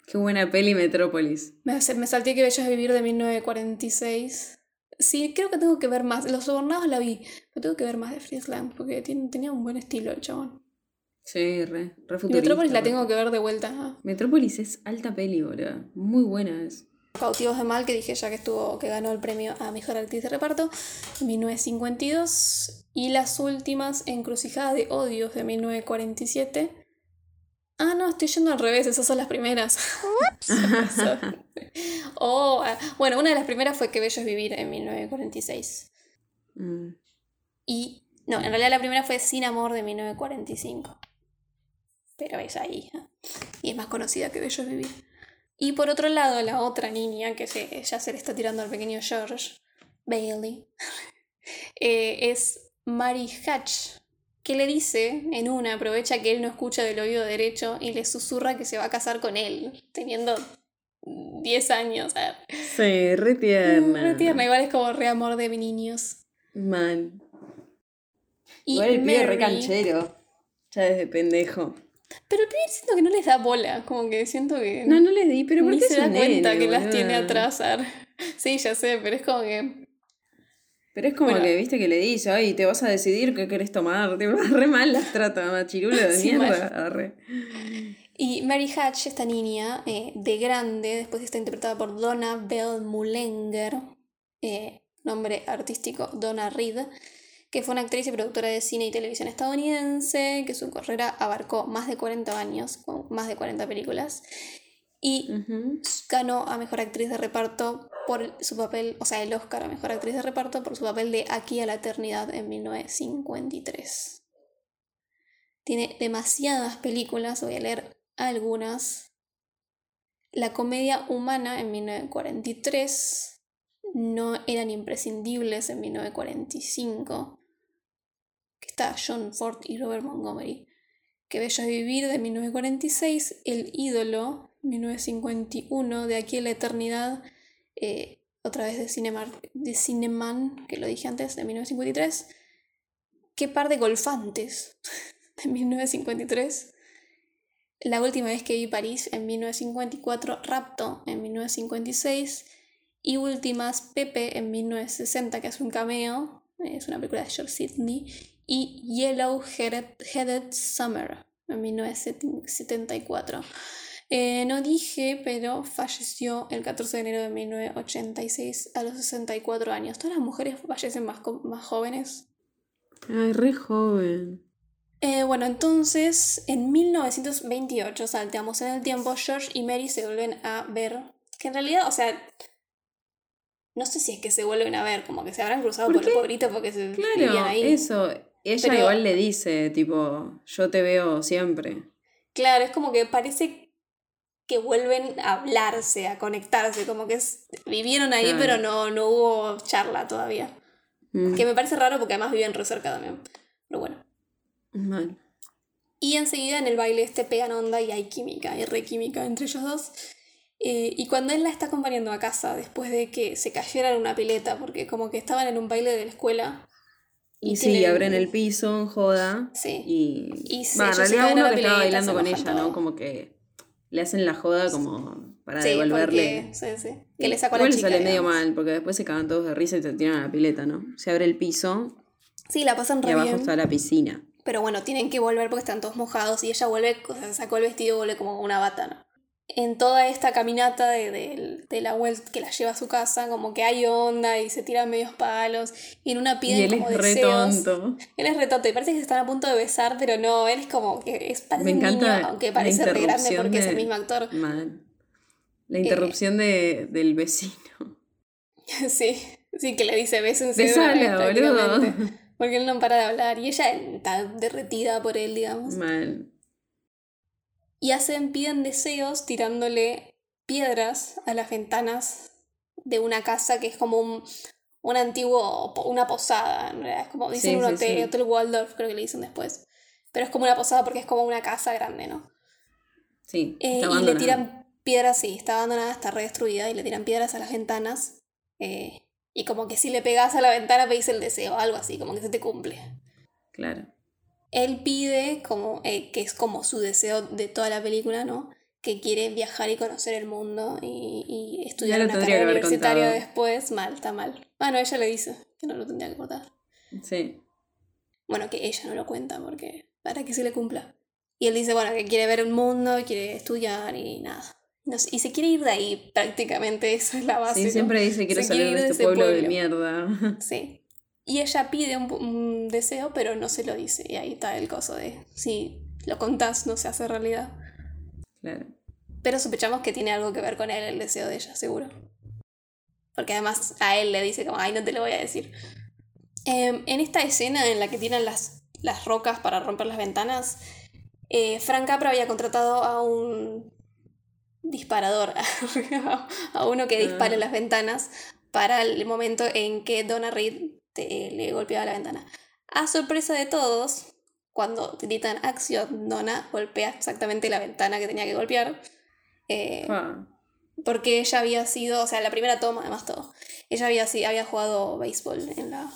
Qué buena peli Metrópolis. Me, me salté que Bello es vivir de 1946. Sí, creo que tengo que ver más. Los Sobornados la vi, pero tengo que ver más de Fritz Lang porque tiene- tenía un buen estilo el chabón. Sí, re, re Metrópolis la tengo que ver de vuelta. Metrópolis es alta peli, boludo. Muy buena es. Cautivos de Mal, que dije ya que estuvo, que ganó el premio a Mejor Actriz de Reparto en 1952. Y las últimas, Encrucijada de Odios de 1947. Ah, no, estoy yendo al revés, esas son las primeras. oh, ah, bueno, una de las primeras fue Que Bello es Vivir en 1946. Mm. Y, no, en realidad la primera fue Sin Amor de 1945. Pero es ahí. ¿eh? Y es más conocida que Bello es Vivir. Y por otro lado, la otra niña, que se, ya se le está tirando al pequeño George Bailey, eh, es Mary Hatch, que le dice en una, aprovecha que él no escucha del oído derecho y le susurra que se va a casar con él, teniendo 10 años. ah, Sí, re tierna. Re tierna, igual es como re amor de niños. Man. Y Igual el pibe es re Mary- canchero. Ya desde pendejo. Pero el pibe siento que no les da bola, como que siento que No, no les di, pero ¿por ni qué se da cuenta nene, que las tiene atrás. Sí, ya sé, pero es como que... Pero es como Bueno. que, viste, que le dice, ay, te vas a decidir qué querés tomar. Te re mal las trata, machirulo de Sí, mierda. Arre. Y Mary Hatch, esta niña, eh, de grande, después está interpretada por Donna Bell Mullenger, eh, nombre artístico Donna Reed, que fue una actriz y productora de cine y televisión estadounidense, que su carrera abarcó más de 40 años, con más de 40 películas, y ganó a Mejor Actriz de Reparto por su papel, o sea, el Oscar a Mejor Actriz de Reparto por su papel de Aquí a la Eternidad en 1953. Tiene demasiadas películas, voy a leer algunas. La comedia humana en 1943, No eran imprescindibles en 1945, que está John Ford y Robert Montgomery. Que Bello es Vivir de 1946, El ídolo 1951, De aquí a la eternidad, eh, otra vez de, Cinema, de Cineman, que lo dije antes, de 1953. Qué par de golfantes, de 1953. La última vez que vi París, en 1954. Rapto, en 1956. Y últimas, Pepe, en 1960, que es un cameo. Es una película de George Sidney. Y Yellow Headed, Headed Summer, en 1974. Eh, no dije, pero falleció el 14 de enero de 1986 a los 64 años. Todas las mujeres fallecen más, más jóvenes. Ay, re joven. Eh, bueno, entonces en 1928 salteamos en el tiempo, George y Mary se vuelven a ver. Que en realidad, o sea, no sé si es que se vuelven a ver, como que se habrán cruzado ¿Por los pueblitos porque se vivían Claro, ahí. eso. Ella Pero- igual le dice, tipo, yo te veo siempre. Claro, es como que parece que vuelven a hablarse, a conectarse, como que es- vivieron ahí, Claro. pero no, no hubo charla todavía. Mm, Que me parece raro porque además viven re cerca también. Pero bueno. mal. Y enseguida en el baile este pegan onda y hay química, hay re química entre ellos dos. Eh, y cuando él la está acompañando a casa, después de que se cayera en una pileta, porque como que estaban en un baile de la escuela. Y, sí, tienen- abren el piso joda. Sí. Y, Y se- Va, en realidad uno que estaba bailando con ella, ¿no? Como que le hacen la joda como para Sí, devolverle. porque- sí, sí. Que le sacó a la le chica. sale medio mal, porque después se cagan todos de risa y te tiran a la pileta, ¿no? Se abre el piso Sí, la pasan y re abajo bien. está la piscina. Pero bueno, tienen que volver porque están todos mojados y ella vuelve, o sea, sacó el vestido y vuelve como una bata, ¿no? En toda esta caminata de, de- de la vuelta que la lleva a su casa, como que hay onda y se tiran medios palos y en una piden Y él como es re deseos. tonto. Él es re tonto y parece que se están a punto de besar, pero no, él es como que es, parece Me un encanta niño, aunque parece re grande porque es el mismo actor. Mal. La Eh. interrupción de, del vecino. sí, sí, que le dice bésense. Besala, boludo. Porque él no para de hablar y ella está derretida por él, digamos. Mal. Y hacen, piden deseos tirándole piedras a las ventanas de una casa que es como un, un antiguo, una posada, en realidad. Es como, dicen Sí, un sí, hotel, sí. hotel Waldorf, creo que le dicen después. Pero es como una posada porque es como una casa grande, ¿no? Sí, Eh, y le tiran piedras, sí, está abandonada, está re destruida, y le tiran piedras a las ventanas. eh, y como que si le pegas a la ventana pedís el deseo, algo así, como que se te cumple. Claro. Él pide, como, eh, que es como su deseo de toda la película, ¿no? Que quiere viajar y conocer el mundo y, y estudiar lo una carrera universitaria después. Mal, está mal. Bueno, ella le dice que no lo tendría que contar. Sí. Bueno, que ella no lo cuenta porque para que se le cumpla. Y él dice, bueno, que quiere ver el mundo, quiere estudiar y nada. No sé, y se quiere ir de ahí prácticamente, esa es la base. Sí, ¿no? siempre dice quiero Se salir quiere de este ese pueblo, de pueblo. mierda. Sí. Y ella pide un, un deseo, pero no se lo dice. Y ahí está el coso de si lo contás, no se hace realidad. Claro. Pero sospechamos que tiene algo que ver con él, el deseo de ella, seguro. Porque además a él le dice como, ay, no te lo voy a decir. Em, en esta escena en la que tiran las, las rocas para romper las ventanas, eh, Frank Capra había contratado a un disparador, a uno que dispare Ah. las ventanas para el momento en que Donna Reed te- le golpeaba la ventana. A sorpresa de todos, cuando gritan acción, Donna golpea exactamente la ventana que tenía que golpear. eh, Ah, porque ella había sido, o sea, la primera toma, además todo. Ella había, había jugado béisbol en la,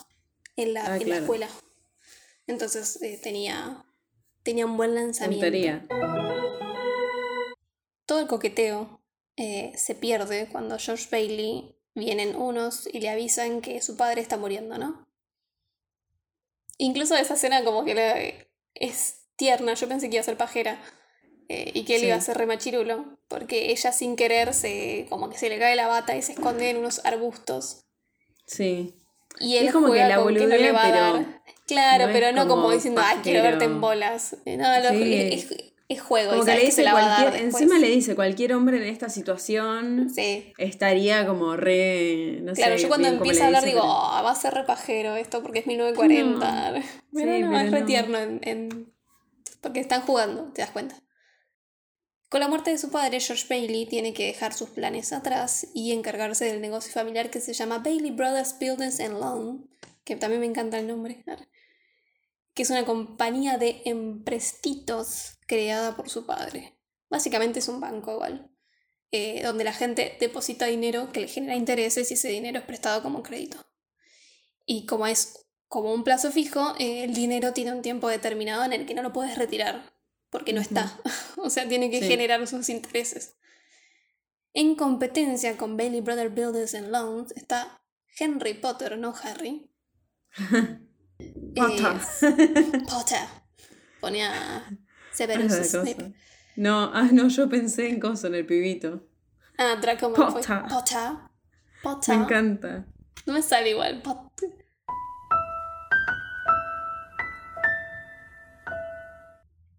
en la, Ah, en la claro. escuela. Entonces eh, tenía, tenía un buen lanzamiento. puntería. Todo el coqueteo eh, se pierde cuando George Bailey vienen unos y le avisan que su padre está muriendo, ¿no? Incluso esa escena como que le- es tierna, yo pensé que iba a ser pajera eh, y que él Sí. iba a ser remachirulo, porque ella sin querer se como que se le cae la bata y se esconde en unos arbustos. Sí. Y él Es como que la que no le boludea, va a pero dar. Claro, no pero no como, como diciendo, ay, quiero verte en pajero". bolas. No, lo- Sí. es, es juego. Como y que le dice cualquier, encima le dice cualquier hombre en esta situación Sí. estaría como re, no Claro, sé, yo cuando empieza a hablar digo, pero- "Oh, va a ser repajero esto porque es 1940. Pero Sí, no, pero es re no. tierno en, en- porque están jugando, te das cuenta. Con la muerte de su padre, George Bailey tiene que dejar sus planes atrás y encargarse del negocio familiar que se llama Bailey Brothers Buildings and Loan, que también me encanta el nombre, que es una compañía de emprestitos creada por su padre. Básicamente es un banco igual, eh, donde la gente deposita dinero que le genera intereses y ese dinero es prestado como crédito. Y como es como un plazo fijo, eh, el dinero tiene un tiempo determinado en el que no lo puedes retirar, porque no está. o sea, tiene que Sí. generar sus intereses. En competencia con Bailey Brother Builders and Loans está Henry Potter, no Harry. Potter. Eh, Potter. Ponía Severus Snape. No, ah, no, yo pensé en cosa, en el pibito. Ah, Draco Malfoy. Potter. Potter. Potter. Me encanta. No me sale igual. Potter.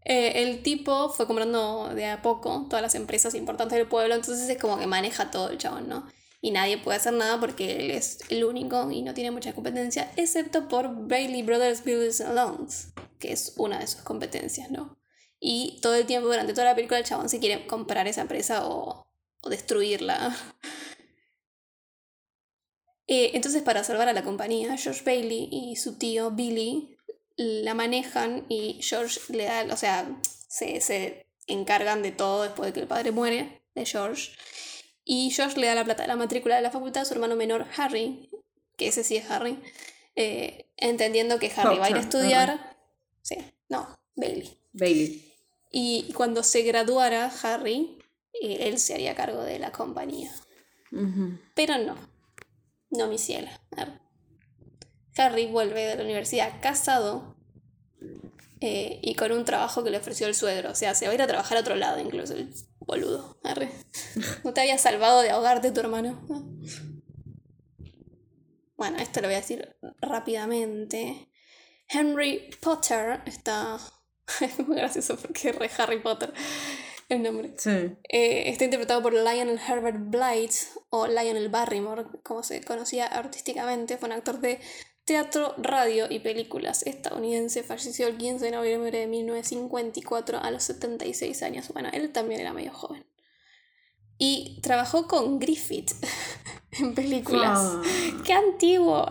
Eh, el tipo fue comprando de a poco todas las empresas importantes del pueblo, entonces es como que maneja todo el chabón, ¿no? Y nadie puede hacer nada porque él es el único y no tiene mucha competencia, excepto por Bailey Brothers and Loans, que es una de sus competencias, ¿no? Y todo el tiempo, durante toda la película, el chabón se quiere comprar esa empresa o, o destruirla. Eh, entonces, para salvar a la compañía, George Bailey y su tío Billy la manejan y George le da, o sea, se, se encargan de todo después de que el padre muere, de George. Y George le da la plata de la matrícula de la facultad a su hermano menor, Harry, que ese sí es Harry, eh, entendiendo que Harry va a ir a estudiar. Sí, no, Bailey. Bailey. Y cuando se graduara Harry, eh, él se haría cargo de la compañía. Pero no, no mi cielo. Ar. Harry vuelve de la universidad casado eh, y con un trabajo que le ofreció el suegro. O sea, se va a ir a trabajar a otro lado incluso, boludo. Arre. ¿No te había salvado de ahogarte tu hermano? ¿No? Bueno, esto lo voy a decir rápidamente. Henry Potter está... Es muy gracioso porque es re Harry Potter el nombre. Sí. Eh, está interpretado por Lionel Herbert Blight o Lionel Barrymore, como se conocía artísticamente. Fue un actor de teatro, radio y películas estadounidense. Falleció el 15 de noviembre de 1954 a los 76 años. Bueno, él también era medio joven. Y trabajó con Griffith en películas. Ah. ¡Qué antiguo!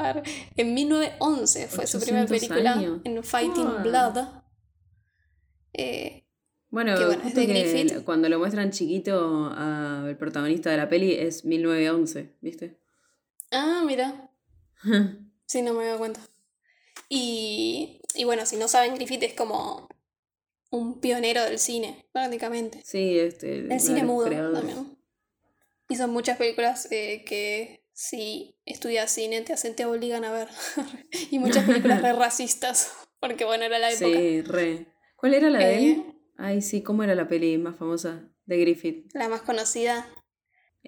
En 1911 fue su primera 800 película años. en Fighting Ah. Blood. Eh, Bueno, Que bueno, justo que Griffith. cuando lo muestran chiquito al protagonista de la peli es 1911, ¿viste? Ah, mira. Sí, no me doy cuenta. Y, y bueno, si no saben, Griffith es como un pionero del cine, prácticamente. sí, este. El cine mudo creadores. también. Hizo muchas películas eh, que si estudias cine te hacen, te obligan a ver. y muchas películas re racistas. Porque bueno, era la época. Sí, re. ¿Cuál era la de Eh, él? Ay, sí, ¿cómo era la peli más famosa de Griffith? La más conocida.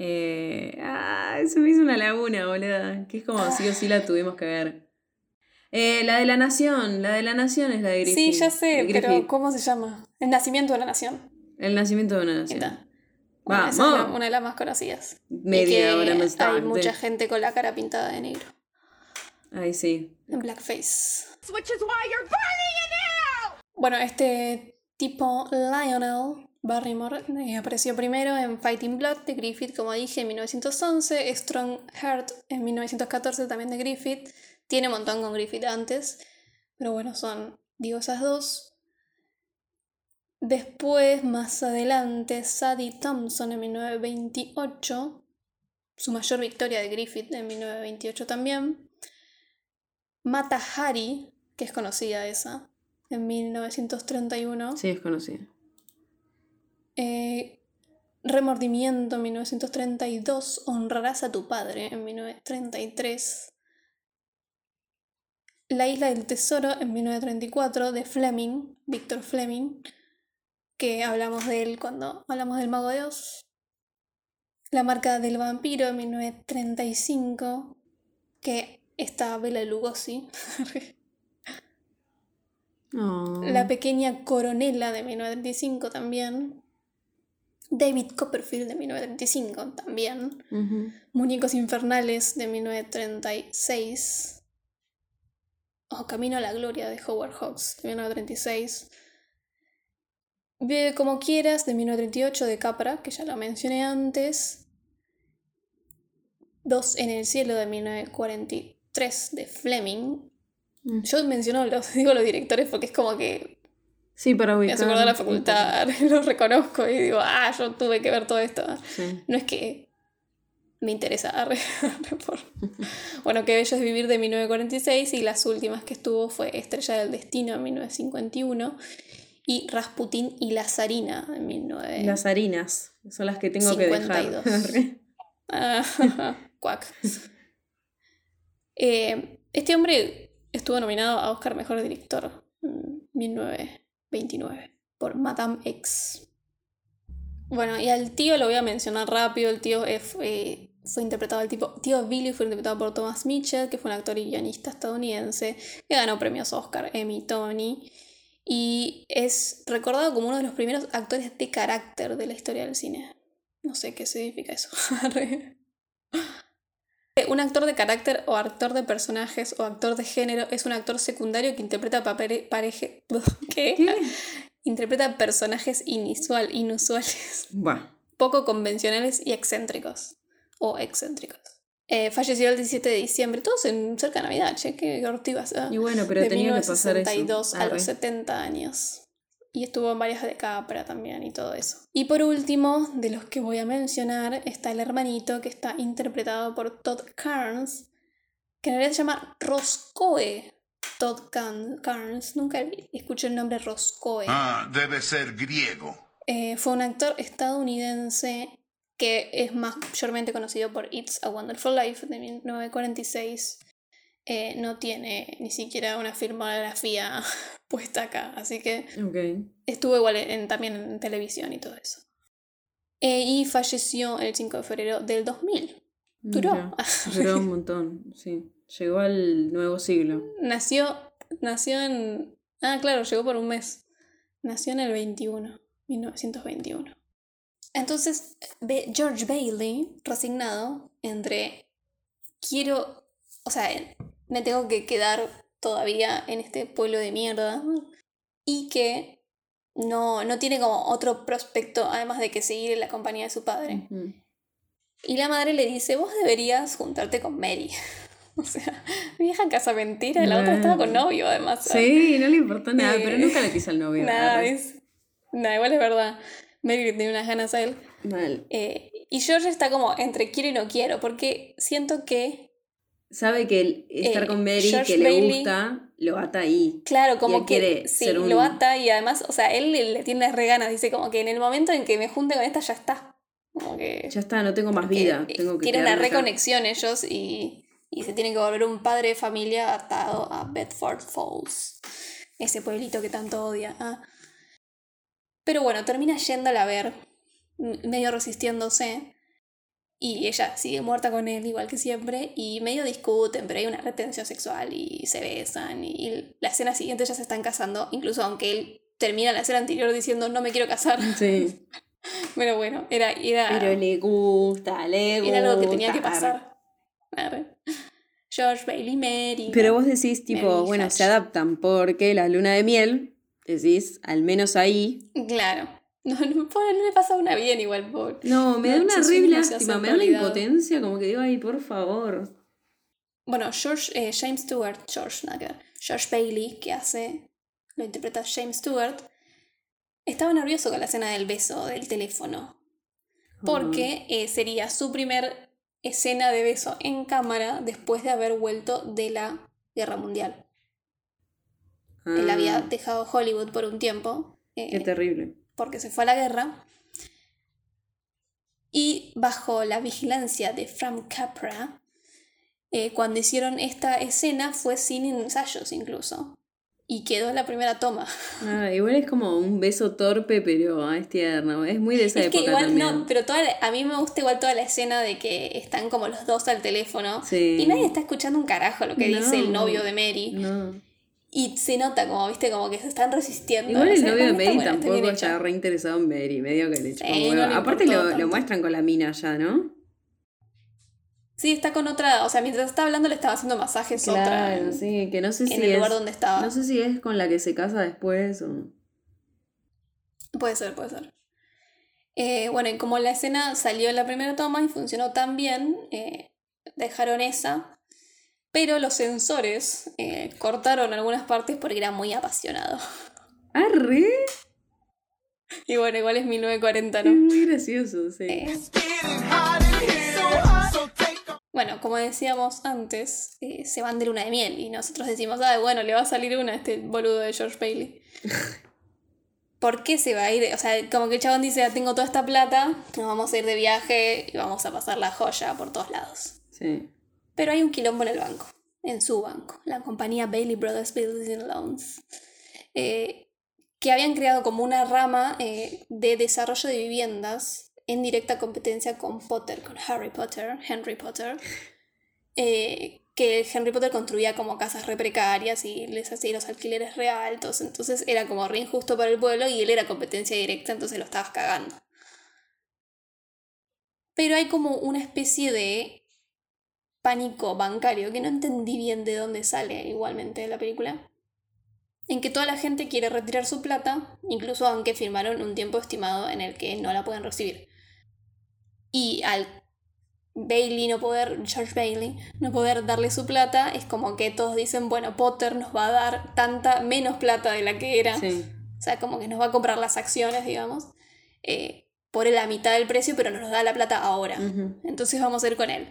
Eh, ah, se me hizo una laguna, boluda. Que es como sí o sí la tuvimos que ver. Eh, la de la nación, la de la nación es la de Griffith. Sí, ya sé, pero. ¿cómo se llama? El nacimiento de la nación. El nacimiento de una Ahí nación. está. Bueno, esa es Vamos. una de las más conocidas. Y Media que hora más tarde. Hay mucha gente con la cara pintada de negro. Ay, sí. En blackface. Bueno, este tipo Lionel Barrymore eh, apareció primero en Fighting Blood de Griffith, como dije, en 1911, Strong Heart en 1914 también de Griffith. Tiene un montón con Griffith antes, pero bueno, son, digo, esas dos. Después, más adelante, Sadie Thompson en 1928, su mayor victoria de Griffith en 1928 también. Mata Hari, que es conocida esa, en 1931. Sí, es conocida. Eh, Remordimiento en 1932. Honrarás a tu padre en 1933. La isla del tesoro en 1934 de Fleming, Víctor Fleming, que hablamos de él cuando hablamos del mago de Oz. La marca del vampiro en 1935, que está Bela Lugosi. Oh. La pequeña coronela de 1935 también. David Copperfield de 1935 también. Muñecos Infernales de 1936. O Camino a la Gloria de Howard Hawks de 1936. Vive como quieras de 1938 de Capra, que ya lo mencioné antes. Dos en el cielo de 1943 de Fleming. Mm. Yo menciono los, digo los directores porque es como que Sí, para me ubicar. hace acordar la facultad, los reconozco y digo, ah, yo tuve que ver todo esto. Sí. No es que me interesa. por- Bueno, Qué bello es vivir de 1946 y las últimas que estuvo fue Estrella del Destino en 1951 y Rasputín y la Zarina en 19... Las harinas son las que tengo que 52. dejar. Ah, cuac. Eh, este hombre estuvo nominado a Oscar Mejor Director en 1929 por Madame X. Bueno, y al tío lo voy a mencionar rápido. El tío es, eh, fue interpretado, el tipo, tío Billy fue interpretado por Thomas Mitchell, que fue un actor y guionista estadounidense que ganó premios Oscar, Emmy, Tony. Y es recordado como uno de los primeros actores de carácter de la historia del cine. No sé qué significa eso. Un actor de carácter o actor de personajes o actor de género es un actor secundario que interpreta papeles pareje ¿qué? interpreta personajes inusual, inusuales, Buah. poco convencionales y excéntricos o excéntricos. Eh, falleció el 17 de diciembre, todos en cerca de Navidad, che, qué ortivas. ah. Y bueno, pero de tenía que pasar eso. 1962 a Arre. los 70 años. Y estuvo en varias de Capra también y todo eso. Y por último, de los que voy a mencionar, está el hermanito que está interpretado por Todd Carnes, que en realidad se llama Roscoe. Todd Carnes, nunca escuché el nombre Roscoe. Ah, debe ser griego. Eh, fue un actor estadounidense que es más mayormente conocido por It's a Wonderful Life de 1946. Eh, no tiene ni siquiera una filmografía puesta acá, así que Ok. estuvo igual en- también en televisión y todo eso. Eh, y falleció el 5 de febrero del 2000. Duró. Mira, Duró un montón, sí. Llegó al nuevo siglo. Nació, nació en... Ah, claro, llegó por un mes. Nació en el 21, 1921. Entonces, George Bailey, resignado entre quiero, o sea, me tengo que quedar todavía en este pueblo de mierda y que no, no tiene como otro prospecto además de que seguir en la compañía de su padre. Y la madre le dice, vos deberías juntarte con Mary. O sea, vieja casa mentira, la otra estaba con novio además. Sí, no le importó nada, pero nunca le quiso al novio. Nada, es- No, igual es verdad. Mary le tiene unas ganas a él. Mal. Eh, y George está como entre quiero y no quiero, porque siento que, Sabe que el estar Eh, con Mary, George que le Bailey- gusta, lo ata ahí. claro, Y como él que quiere sí, ser un- lo ata y además, o sea, él le, tiene las re ganas, dice como que en el momento en que me junte con esta ya está. Como que... Ya está, no tengo más vida. eh, Tengo que tienen una acá. reconexión ellos y, y se tienen que volver un padre de familia atado a Bedford Falls, ese pueblito que tanto odia. Ah. Pero bueno, termina yéndola a ver, medio resistiéndose, y ella sigue muerta con él igual que siempre, y medio discuten, pero hay una retención sexual y se besan, y, y la escena siguiente ya se están casando, incluso aunque él termina la escena anterior diciendo no me quiero casar. Sí. Pero bueno, era... era Pero le gusta, le gusta. era algo que tenía que pasar. George Bailey Mary. Pero vos decís, tipo, Mary bueno, Hatch. se adaptan porque la luna de miel, decís, al menos ahí. Claro. No, no, pobre, no le pasa una bien igual, pobre. No, me da una se lástima, me da una impotencia, como que digo, ay, por favor. Bueno, George, eh, James Stewart, George, nada que ver. George Bailey, que hace, lo interpreta James Stewart, estaba nervioso con la escena del beso del teléfono. Porque eh, sería su primer escena de beso en cámara después de haber vuelto de la Guerra Mundial. Él Ah, había dejado Hollywood por un tiempo. eh, Qué terrible. Porque se fue a la guerra. Y bajo la vigilancia de Frank Capra, eh, cuando hicieron esta escena fue sin ensayos incluso. Y quedó la primera toma. Ah, igual es como un beso torpe, pero ah, es tierno. Es muy de esa es que época igual también. no, pero toda la- a mí me gusta igual toda la escena de que están como los dos al teléfono. Sí. Y nadie está escuchando un carajo lo que dice el No. novio de Mary. No. Y se nota como, viste, como que se están resistiendo. Igual el novio de está Mary está tampoco está re interesado en Mary, medio que le Sí, un no Aparte lo, lo muestran con la mina ya, ¿no? Sí, está con otra. O sea, mientras estaba hablando le estaba haciendo masajes otra. Claro, en- sí, que no sé si en el es... lugar donde estaba. No sé si es con la que se casa después o... Puede ser, puede ser. Eh, bueno, y como la escena salió en la primera toma y funcionó tan bien, eh, dejaron esa. Pero los sensores eh, cortaron algunas partes porque era muy apasionado. ¡Arre! Y bueno, igual es 1940, Es ¿no? muy gracioso, sí. Eh, Bueno, como decíamos antes, eh, se van de luna de miel y nosotros decimos, ah, bueno, le va a salir una a este boludo de George Bailey. ¿Por qué se va a ir? O sea, como que el chabón dice, ah, tengo toda esta plata, nos vamos a ir de viaje y vamos a pasar la joya por todos lados. Sí. Pero hay un quilombo en el banco, en su banco, la compañía Bailey Brothers Building Loans, eh, que habían creado como una rama eh, de desarrollo de viviendas en directa competencia con Potter, con Harry Potter, Henry Potter, eh, que Henry Potter construía como casas re precarias y les hacía los alquileres re altos, entonces era como re injusto para el pueblo y él era competencia directa, entonces lo estabas cagando. Pero hay como una especie de pánico bancario que no entendí bien de dónde sale igualmente de la película. En que toda la gente quiere retirar su plata, incluso aunque firmaron un tiempo estimado en el que no la pueden recibir. Y al Bailey no poder, George Bailey, no poder darle su plata, es como que todos dicen, bueno, Potter nos va a dar tanta menos plata de la que era. Sí. O sea, como que nos va a comprar las acciones, digamos, eh, por la mitad del precio, pero nos da la plata ahora. Entonces vamos a ir con él.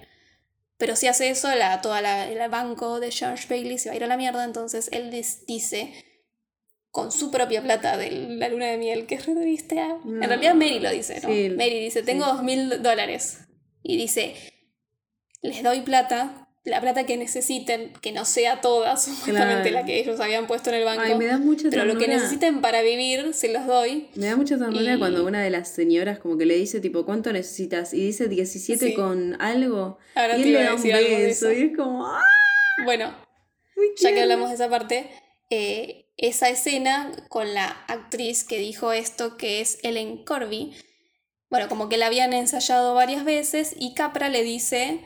Pero si hace eso, la, toda la, el banco de George Bailey se va a ir a la mierda. Entonces él dice, con su propia plata de la luna de miel, que es re viste, No. En realidad Mary lo dice, ¿no? Sí, Mary dice, tengo dos mil dólares. Y dice, les doy plata, la plata que necesiten, que no sea toda, supuestamente Claro. la que ellos habían puesto en el banco. Ay, me da mucha pero lo que necesiten para vivir, se los doy. Me da mucha ternura Y- cuando una de las señoras como que le dice tipo, ¿cuánto necesitas? Y dice 17 Sí. con algo. Ahora y él le da un beso. eso. Y es como, ¡ah! Bueno, Muy ya que hablamos de esa parte, eh, esa escena con la actriz que dijo esto, que es Ellen Corby, bueno, como que la habían ensayado varias veces y Capra le dice,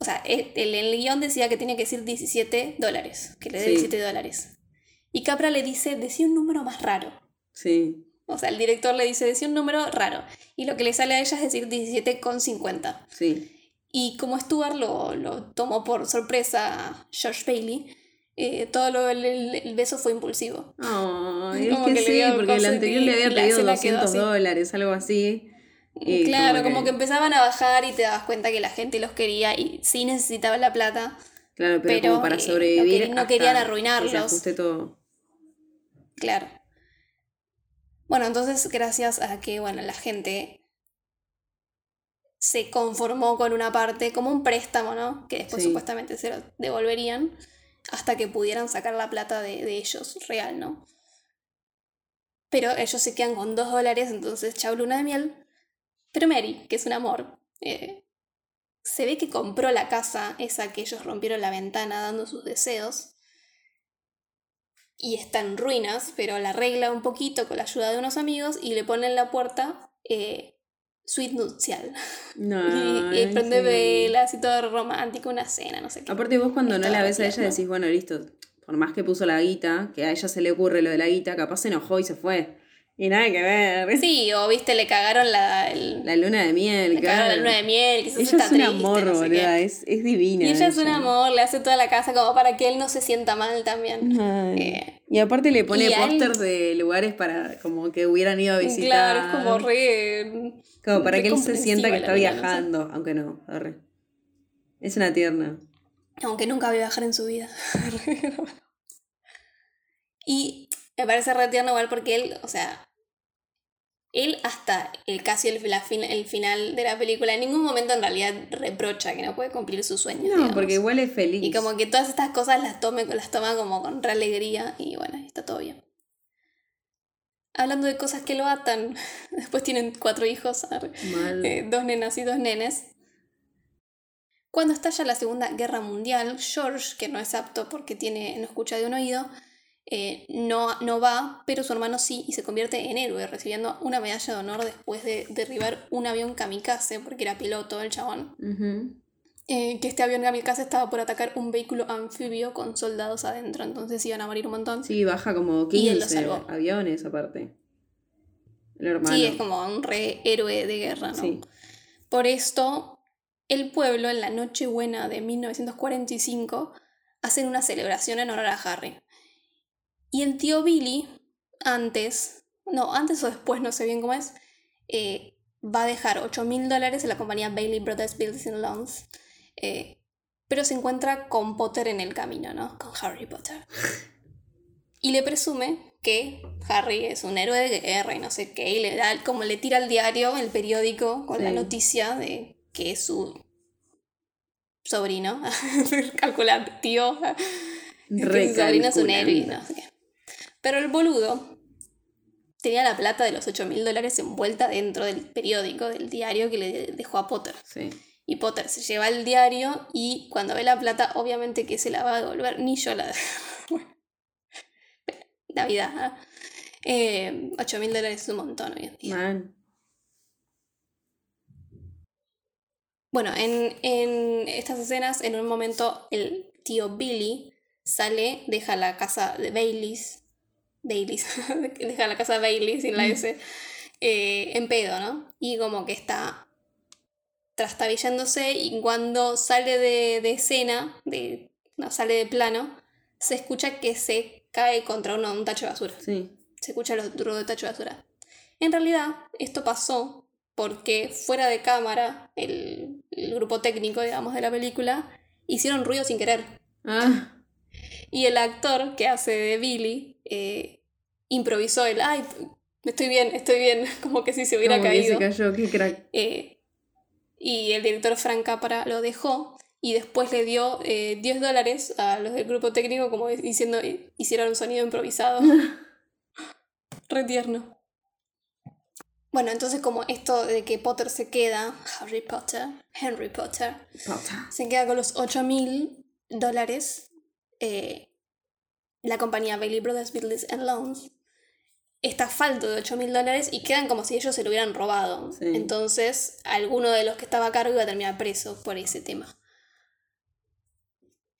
o sea, el, el, el guion decía que tenía que decir 17 dólares, que le dé Sí. 17 dólares. Y Capra le dice, decía un número más raro. Sí. O sea, el director le dice, decía un número raro. Y lo que le sale a ella es decir 17,50. Sí. Y como Stuart lo, lo tomó por sorpresa a George Bailey, eh, todo lo, el, el- beso fue impulsivo. Ay, es Como que, sí, porque el anterior le había pedido escena quedó 200 así. dólares, algo así. Y claro, como que... empezaban a bajar y te dabas cuenta que la gente los quería y sí necesitaban la plata. Claro, pero, pero, como para eh, no sobrevivir. no querían arruinarlos. todo. Claro. Bueno, entonces gracias a que, bueno, la gente se conformó con una parte como un préstamo, ¿no? Que después Sí. supuestamente se lo devolverían hasta que pudieran sacar la plata de, de ellos, real, ¿no? Pero ellos se quedan con dos dólares, entonces chau luna de miel. Pero Mary, que es un amor, eh, se ve que compró la casa, esa que ellos rompieron la ventana dando sus deseos, y está en ruinas, pero la arregla un poquito con la ayuda de unos amigos y le pone en la puerta eh, suite nupcial. No, y, y prende sí. velas y todo romántico, una cena, no sé qué. Aparte vos cuando no la ves a ella decís, bueno, listo, por más que puso la guita, que a ella se le ocurre lo de la guita, capaz se enojó y se fue. Y nada que ver. Sí, o viste, le cagaron la, el- La luna de miel, le cagaron la luna de miel, quizás Ella está es un triste, amor, no sé qué. boluda, es, es divina. Y ella es un amor, le hace toda la casa como para que él no se sienta mal también. Eh, y aparte le pone póster de lugares para como que hubieran ido a visitar. claro, es como re... Como para re que él se sienta que está no sé. viajando, aunque no, arre. Es una tierna. Aunque nunca va a viajar en su vida. y me parece re tierno igual porque él, o sea, él hasta el casi el, la fin- el final de la película en ningún momento en realidad reprocha que no puede cumplir sus sueños. No, digamos. porque igual es feliz. Y como que todas estas cosas las, tome, las toma como con re alegría y bueno, está todo bien. Hablando de cosas que lo atan, después tienen cuatro hijos. Eh, dos nenas y dos nenes. Cuando estalla la Segunda Guerra Mundial, George, que no es apto porque tiene, no escucha de un oído, eh, no, no va, pero su hermano sí, y se convierte en héroe, recibiendo una medalla de honor después de derribar un avión kamikaze, porque era piloto el chabón. Eh, que este avión kamikaze estaba por atacar un vehículo anfibio con soldados adentro, entonces iban a morir un montón. Sí, baja como Y él lo 15 salvó. aviones aparte. El hermano. Sí, es como un re héroe de guerra, ¿no? Sí. Por esto, el pueblo en la Nochebuena de 1945 hacen una celebración en honor a Harry. Y el tío Billy, antes, no, antes o después, no sé bien cómo es, eh, va a dejar 8 mil dólares en la compañía Bailey Brothers Buildings and Loans. eh, pero se encuentra con Potter en el camino, ¿no? Con Harry Potter. Y le presume que Harry es un héroe de guerra y no sé qué, y le da, como le tira al diario, el periódico, con la noticia de que es su sobrino, calcular, tío, que su sobrino es un héroe y no sé qué. Pero el boludo tenía la plata de los 8 mil dólares envuelta dentro del periódico, del diario que le dejó a Potter. Sí. Y Potter se lleva el diario y cuando ve la plata, obviamente que se la va a devolver. Ni yo la. bueno. Navidad. ¿ah? Eh, 8 mil dólares es un montón hoy en día. Man. Bueno, en, en estas escenas, en un momento, el tío Billy sale, deja la casa de Baileys. Baileys. deja la casa de Bailey sin la S. eh, en pedo, ¿no? Y como que está trastabillándose y cuando sale de, de escena, de, no, sale de plano, se escucha que se cae contra uno- un tacho de basura. Sí. Se escucha los ruidos de tacho de basura. En realidad, esto pasó porque fuera de cámara, el, el grupo técnico, digamos, de la película, hicieron ruido sin querer. Ah, Y el actor que hace de Billy eh, improvisó el, ay, estoy bien, estoy bien, como que si se hubiera como que caído. se cayó, qué crack. Eh, y el director Frank Capra lo dejó y después le dio eh, 10 dólares a los del grupo técnico como diciendo eh, hicieron un sonido improvisado. Re tierno. Bueno, entonces como esto de que Potter se queda, Harry Potter, Henry Potter, se queda con los 8 mil dólares, eh, la compañía Bailey Brothers Buildings and Loans está falto de 8 mil dólares y quedan como si ellos se lo hubieran robado. Sí. Entonces, alguno de los que estaba a cargo iba a terminar preso por ese tema.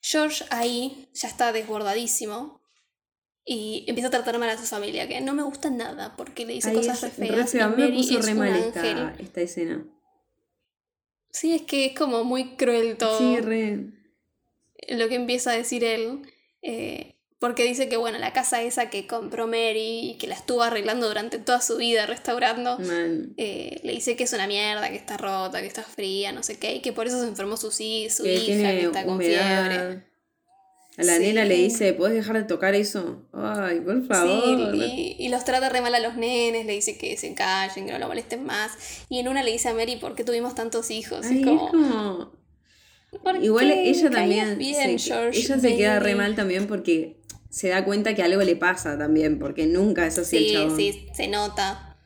George ahí ya está desbordadísimo y empieza a tratar mal a su familia, que no me gusta nada porque le dice Ahí cosas es re re feas. y A mí me puso es re mal esta escena. Sí, es que es como muy cruel todo. Sí, re. lo que empieza a decir él. Eh, porque dice que, bueno, la casa esa que compró Mary y que la estuvo arreglando durante toda su vida, restaurando, eh, le dice que es una mierda, que está rota, que está fría, no sé qué, y que por eso se enfermó su, hi- su Que hija, que está con fiebre. A la Sí. nena le dice, ¿puedes dejar de tocar eso? Ay, por favor. Sí, y, y los trata re mal a los nenes, le dice que se callen, que no lo molesten más. Y en una le dice a Mary, ¿por qué tuvimos tantos hijos? Ay, es es como, como... ¿por Igual ella también, bien, se, George ella se queda re Bailey". mal también porque se da cuenta que algo le pasa también, porque nunca es así el Sí, chabón. sí, se nota.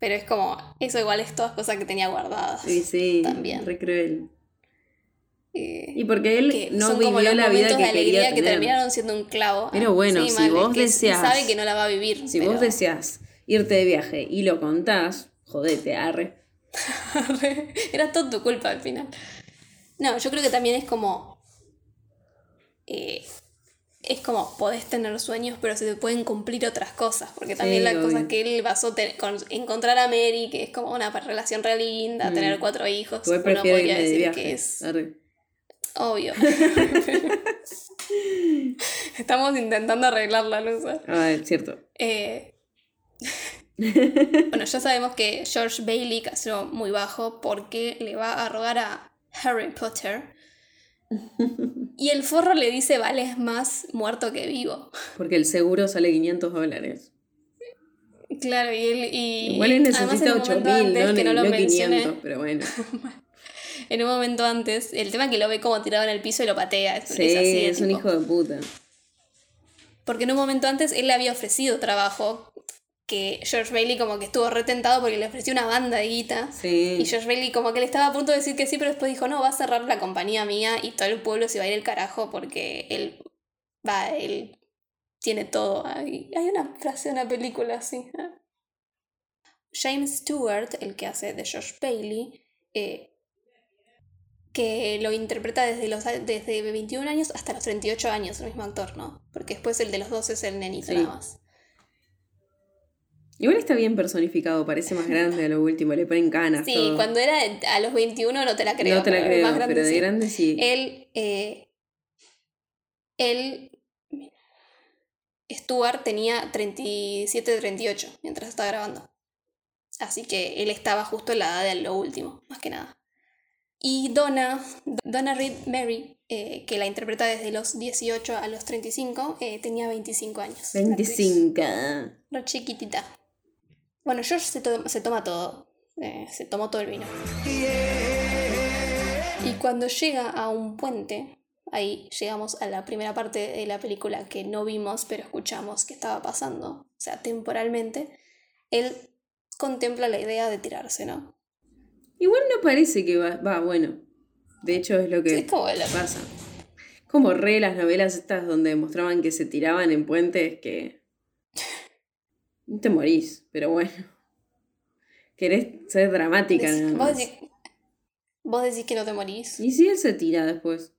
Pero es como, eso igual es todas cosas que tenía guardadas. Sí, sí, También. re cruel. Eh, Y porque él no son como vivió los la vida que de alegría quería que tener. terminaron siendo un clavo. Pero bueno, si vos deseas- sabe que no la va a vivir. Si pero- vos deseas irte de viaje y lo contás, jodete, arre. Era todo tu culpa al final. No, yo creo que también es como. eh, es como podés tener sueños, pero se te pueden cumplir otras cosas. Porque también Sí, la cosa que él basó con encontrar a Mary, que es como una relación re linda, Mm. tener cuatro hijos. Uno podría de decir que es arre. obvio. Estamos intentando arreglar la luz. Ah, es cierto. Eh, bueno, ya sabemos que George Bailey cayó muy bajo porque le va a rogar a Harry Potter. Y el forro le dice, vales más muerto que vivo. Porque el seguro sale 500 dólares. Claro, y él... Y, Igual él necesita en un 8000, momento antes, ¿no? que no lo No mencioné, 500, pero bueno. en un momento antes, el tema es que lo ve como tirado en el piso y lo patea. Es, Sí, es así es un hijo de puta. Porque en un momento antes él le había ofrecido trabajo que George Bailey como que estuvo retentado porque le ofreció una banda de guita. Sí. Y George Bailey como que le estaba a punto de decir que sí, pero después dijo, no, va a cerrar la compañía mía y todo el pueblo se va a ir al carajo porque él va, él tiene todo. Hay, hay una frase de una película así. James Stewart, el que hace de George Bailey, eh, que lo interpreta desde los desde 21 años hasta los 38 años, el mismo actor, ¿no? Porque después el de los dos es el nenito Sí. nada más. Igual está bien personificado, parece más grande a lo último, le ponen canas. Sí, todo. cuando era a los 21 no te la creo. no te la creo, más grande pero de sí. grande sí. Él, eh, él, Stuart tenía 37, 38 mientras estaba grabando. Así que él estaba justo en la edad de lo último, más que nada. Y Donna, Donna Reed Mary, eh, que la interpreta desde los 18 a los 35, eh, tenía 25 años. la actriz. 25. Re chiquitita. Bueno, George se, to- se toma todo. eh, se tomó todo el vino. Y cuando llega a un puente, ahí llegamos a la primera parte de la película que no vimos, pero escuchamos que estaba pasando, o sea, temporalmente, él contempla la idea de tirarse, ¿no? Igual no parece que va, va, bueno. De hecho es lo que Sí, es como la- pasa. Como re las novelas estas donde mostraban que se tiraban en puentes que... No te morís, pero bueno. Querés ser dramática nada vos, más. decís, vos decís que no te morís. Y si él se tira después.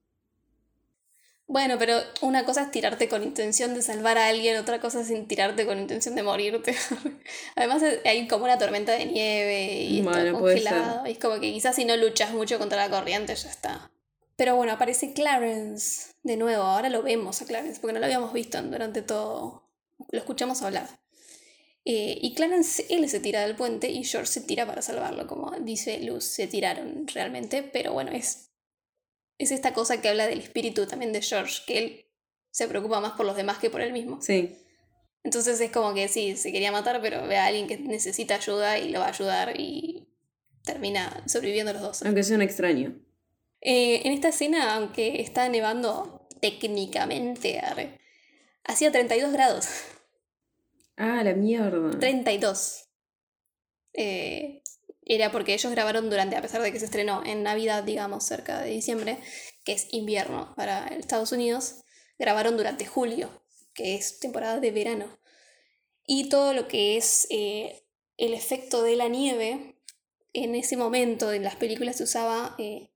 Bueno, pero una cosa es tirarte con intención de salvar a alguien, otra cosa es tirarte con intención de morirte. Además es- hay como una tormenta de nieve y está Bueno, puede congelado. Y es como que quizás si no luchas mucho contra la corriente ya está. Pero bueno, aparece Clarence de nuevo. Ahora lo vemos a Clarence porque no lo habíamos visto durante todo. Lo escuchamos hablar. Eh, y Clarence, él se tira del puente y George se tira para salvarlo, como dice Luz, se tiraron realmente, pero bueno, es, es esta cosa que habla del espíritu también de George, que él se preocupa más por los demás que por él mismo. Sí. Entonces es como que sí, se quería matar, pero ve a alguien que necesita ayuda y lo va a ayudar y termina sobreviviendo los dos. Aunque sea un extraño. Eh, en esta escena, aunque está nevando técnicamente, hacía 32 grados. Ah, la mierda. 32. Eh, era porque ellos grabaron durante, a pesar de que se estrenó en Navidad, digamos, cerca de diciembre, que es invierno para Estados Unidos, grabaron durante julio, que es temporada de verano. Y todo lo que es eh, el efecto de la nieve, en ese momento en las películas se usaba eh,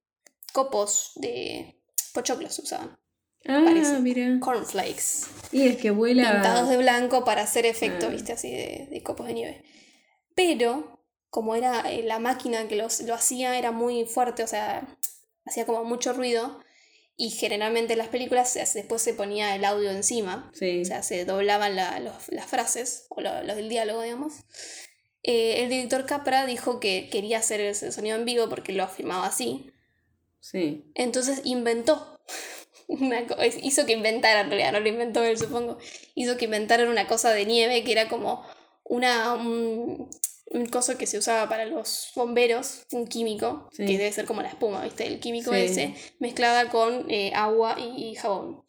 copos de pochoclos, se usaban. Ah, parece. mira. Cornflakes Y es que vuela. pintados de blanco para hacer efecto, Ah. viste, así de, de copos de nieve. Pero, como era eh, la máquina que los, lo hacía, era muy fuerte, o sea, hacía como mucho ruido. Y generalmente en las películas después se ponía el audio encima. Sí. O sea, se doblaban la- los- las frases o lo- los del diálogo, digamos. Eh, el director Capra dijo que quería hacer ese sonido en vivo porque lo afirmaba así. Sí. Entonces inventó. Una hizo que inventaran, en realidad, no lo inventó él, supongo. Hizo que inventaran una cosa de nieve que era como una, un, un coso que se usaba para los bomberos, un químico, Sí. que debe ser como la espuma, ¿viste? El químico Sí. ese, mezclada con eh, agua y, jabón.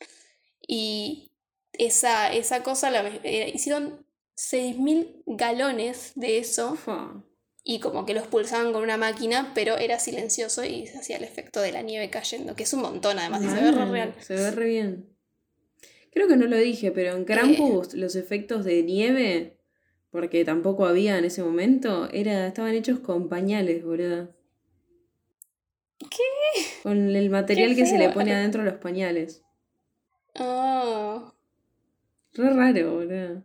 Y esa, esa cosa la eh, hicieron 6.000 galones de eso Fua. Y como que los pulsaban con una máquina, pero era silencioso y se hacía el efecto de la nieve cayendo, que es un montón además, y se ve re Mal, real. Se ve re bien. Creo que no lo dije, pero en Krampus los efectos de nieve, porque tampoco había en ese momento, era, estaban hechos con pañales, boludo. ¿Qué? Con el material que se le pone adentro a los pañales. Ah, Re raro, boludo.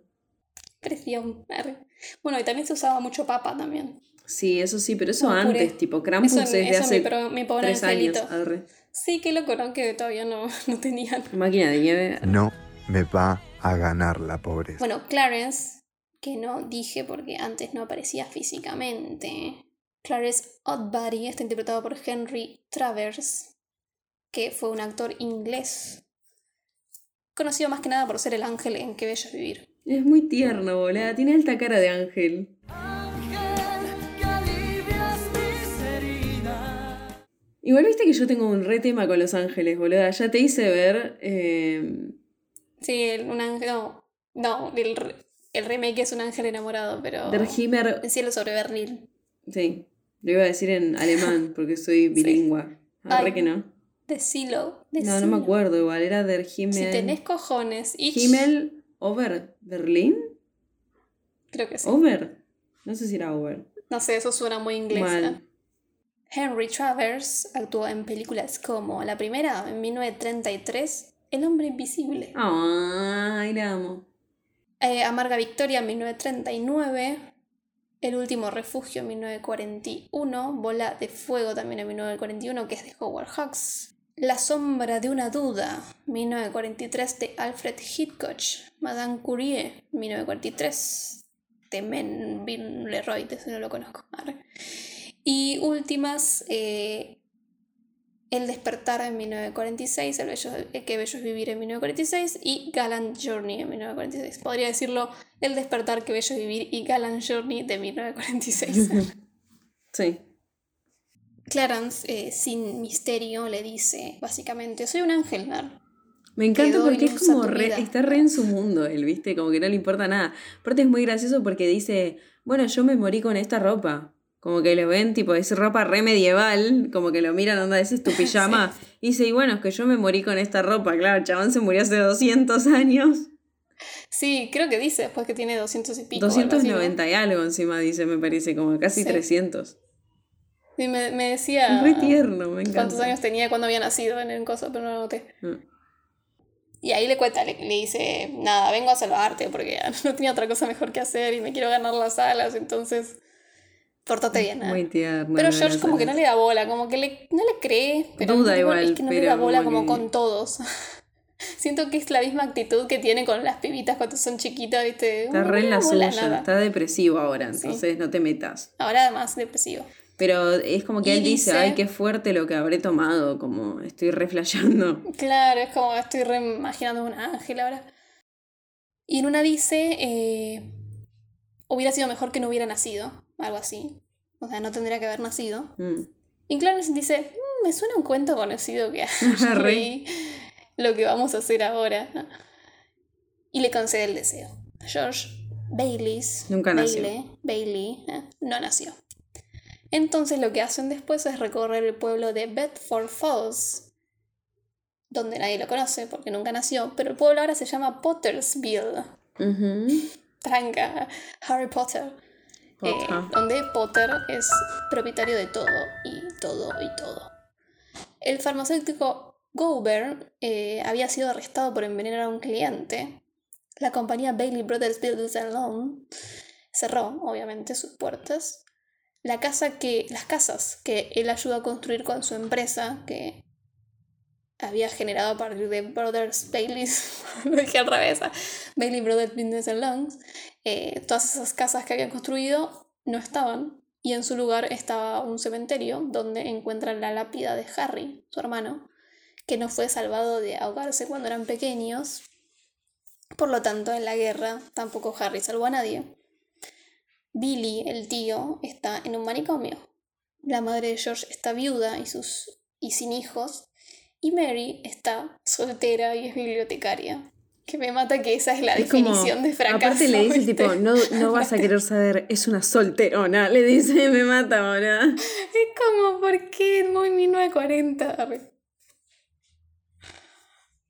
presión. Bueno, y también se usaba mucho papa también. Sí, eso sí, pero eso puré. antes, tipo Krampus Eso, es de eso hace mi, pro- mi pobre tres años. arre. Sí, qué loco, ¿no? Que todavía no, no tenían. Máquina de nieve. No me va a ganar la pobreza. Bueno, Clarence, que no dije porque antes no aparecía físicamente. Clarence Oddbody está interpretado por Henry Travers, que fue un actor inglés. Conocido más que nada por ser el ángel en Qué Bello es Vivir. Es muy tierno, boludo. Tiene alta cara de ángel. Igual viste que yo tengo un re tema con Los Ángeles, boludo. Ya te hice ver. eh, Sí, el- un ángel. No, no el, el remake es un ángel enamorado, pero. Der Himmel. El cielo sobre Berlín. Sí, lo iba a decir en alemán porque soy bilingüe. Arre Ay, que no. Decilo. No, no decilo. me acuerdo igual. Era Der Himmel. Si tenés cojones. Ich, Himmel over Berlín. Creo que sí. Over. No sé si era over. No sé, eso suena muy inglés. Mal. Henry Travers actuó en películas como la primera, en 1933, El hombre invisible. Ay, la amo. Eh, Amarga Victoria en 1939. El último refugio en 1941. Bola de fuego también en 1941, que es de Howard Hawks. La sombra de una duda, 1943, de Alfred Hitchcock. Madame Curie, 1943, de Melvin Leroy, de ese no lo conozco. Arre. Y últimas, eh, El despertar en 1946, El bello, Qué bello es vivir en 1946 y Gallant Journey en 1946. Podría decirlo El despertar, Qué bello es vivir y Gallant Journey de 1946. Sí. Clarence, eh, sin misterio, le dice básicamente, soy un ángel, Nar. Me encanta Quedó porque es como re, está re en su mundo él, ¿viste? Como que no le importa nada. Aparte es muy gracioso porque dice, bueno, yo me morí con esta ropa. Como que lo ven, tipo, es ropa re medieval, como que lo miran, onda, ese es tu pijama. Y dice, y bueno, es que yo me morí con esta ropa. Claro, el chabón se murió hace 200 años. Sí, creo que dice después que tiene 200 y pico. algo así, ¿no? 290 y algo encima dice, me parece, como casi Sí. 300. Sí, me, me decía re tierno, me encanta. cuántos años tenía cuando había nacido en el coso, pero no lo noté. Mm. Y ahí le cuenta, le, le dice, nada, vengo a salvarte porque no tenía otra cosa mejor que hacer y me quiero ganar las alas, entonces, pórtate bien. ¿eh? Muy tierno. Pero George como que no le da bola, como que le, no le cree, pero Duda igual, es que no le pero da bola como que- con todos. Siento que es la misma actitud que tiene con las pibitas cuando son chiquitas, ¿viste? Está re le en la suya, nada. está depresivo ahora, entonces no te metas. Ahora además depresivo. Pero es como que Y él dice, dice- ay, qué fuerte lo que habré tomado, como estoy reflejando. Claro, es como estoy reimaginando un ángel ahora. Y en una dice, eh, hubiera sido mejor que no hubiera nacido, algo así. O sea, no tendría que haber nacido. Mm. Y Clarence dice, "Mm, me suena un cuento conocido que leí lo que vamos a hacer ahora. Y le concede el deseo. George Baileys, Nunca nació. Bailey, Bailey, eh, no nació. Entonces lo que hacen después es recorrer el pueblo de Bedford Falls, donde nadie lo conoce porque nunca nació, pero el pueblo ahora se llama Pottersville. Ujú. Tranca, Harry Potter. Eh, donde Potter es propietario de todo y todo y todo. El farmacéutico Gober eh, había sido arrestado por envenenar a un cliente. La compañía Bailey Brothers Builders Alone cerró, obviamente, sus puertas. La casa que, las casas que él ayudó a construir con su empresa, que había generado a partir de Brothers Baileys, lo dije al revés, Bailey Brothers Business and Loans, eh, todas esas casas que habían construido no estaban y en su lugar estaba un cementerio donde encuentran la lápida de Harry, su hermano, que no fue salvado de ahogarse cuando eran pequeños. Por lo tanto, en la guerra tampoco Harry salvó a nadie. Billy, el tío, está en un manicomio. La madre de George está viuda y, sus, y sin hijos. Y Mary está soltera y es bibliotecaria. Que me mata que esa es la Es como- definición de fracaso. Aparte le dice ¿viste? tipo, no, no vas a querer saber, es una solterona. Le dice, me mata ahora. Es como, ¿por qué? Muy 1940. Arre.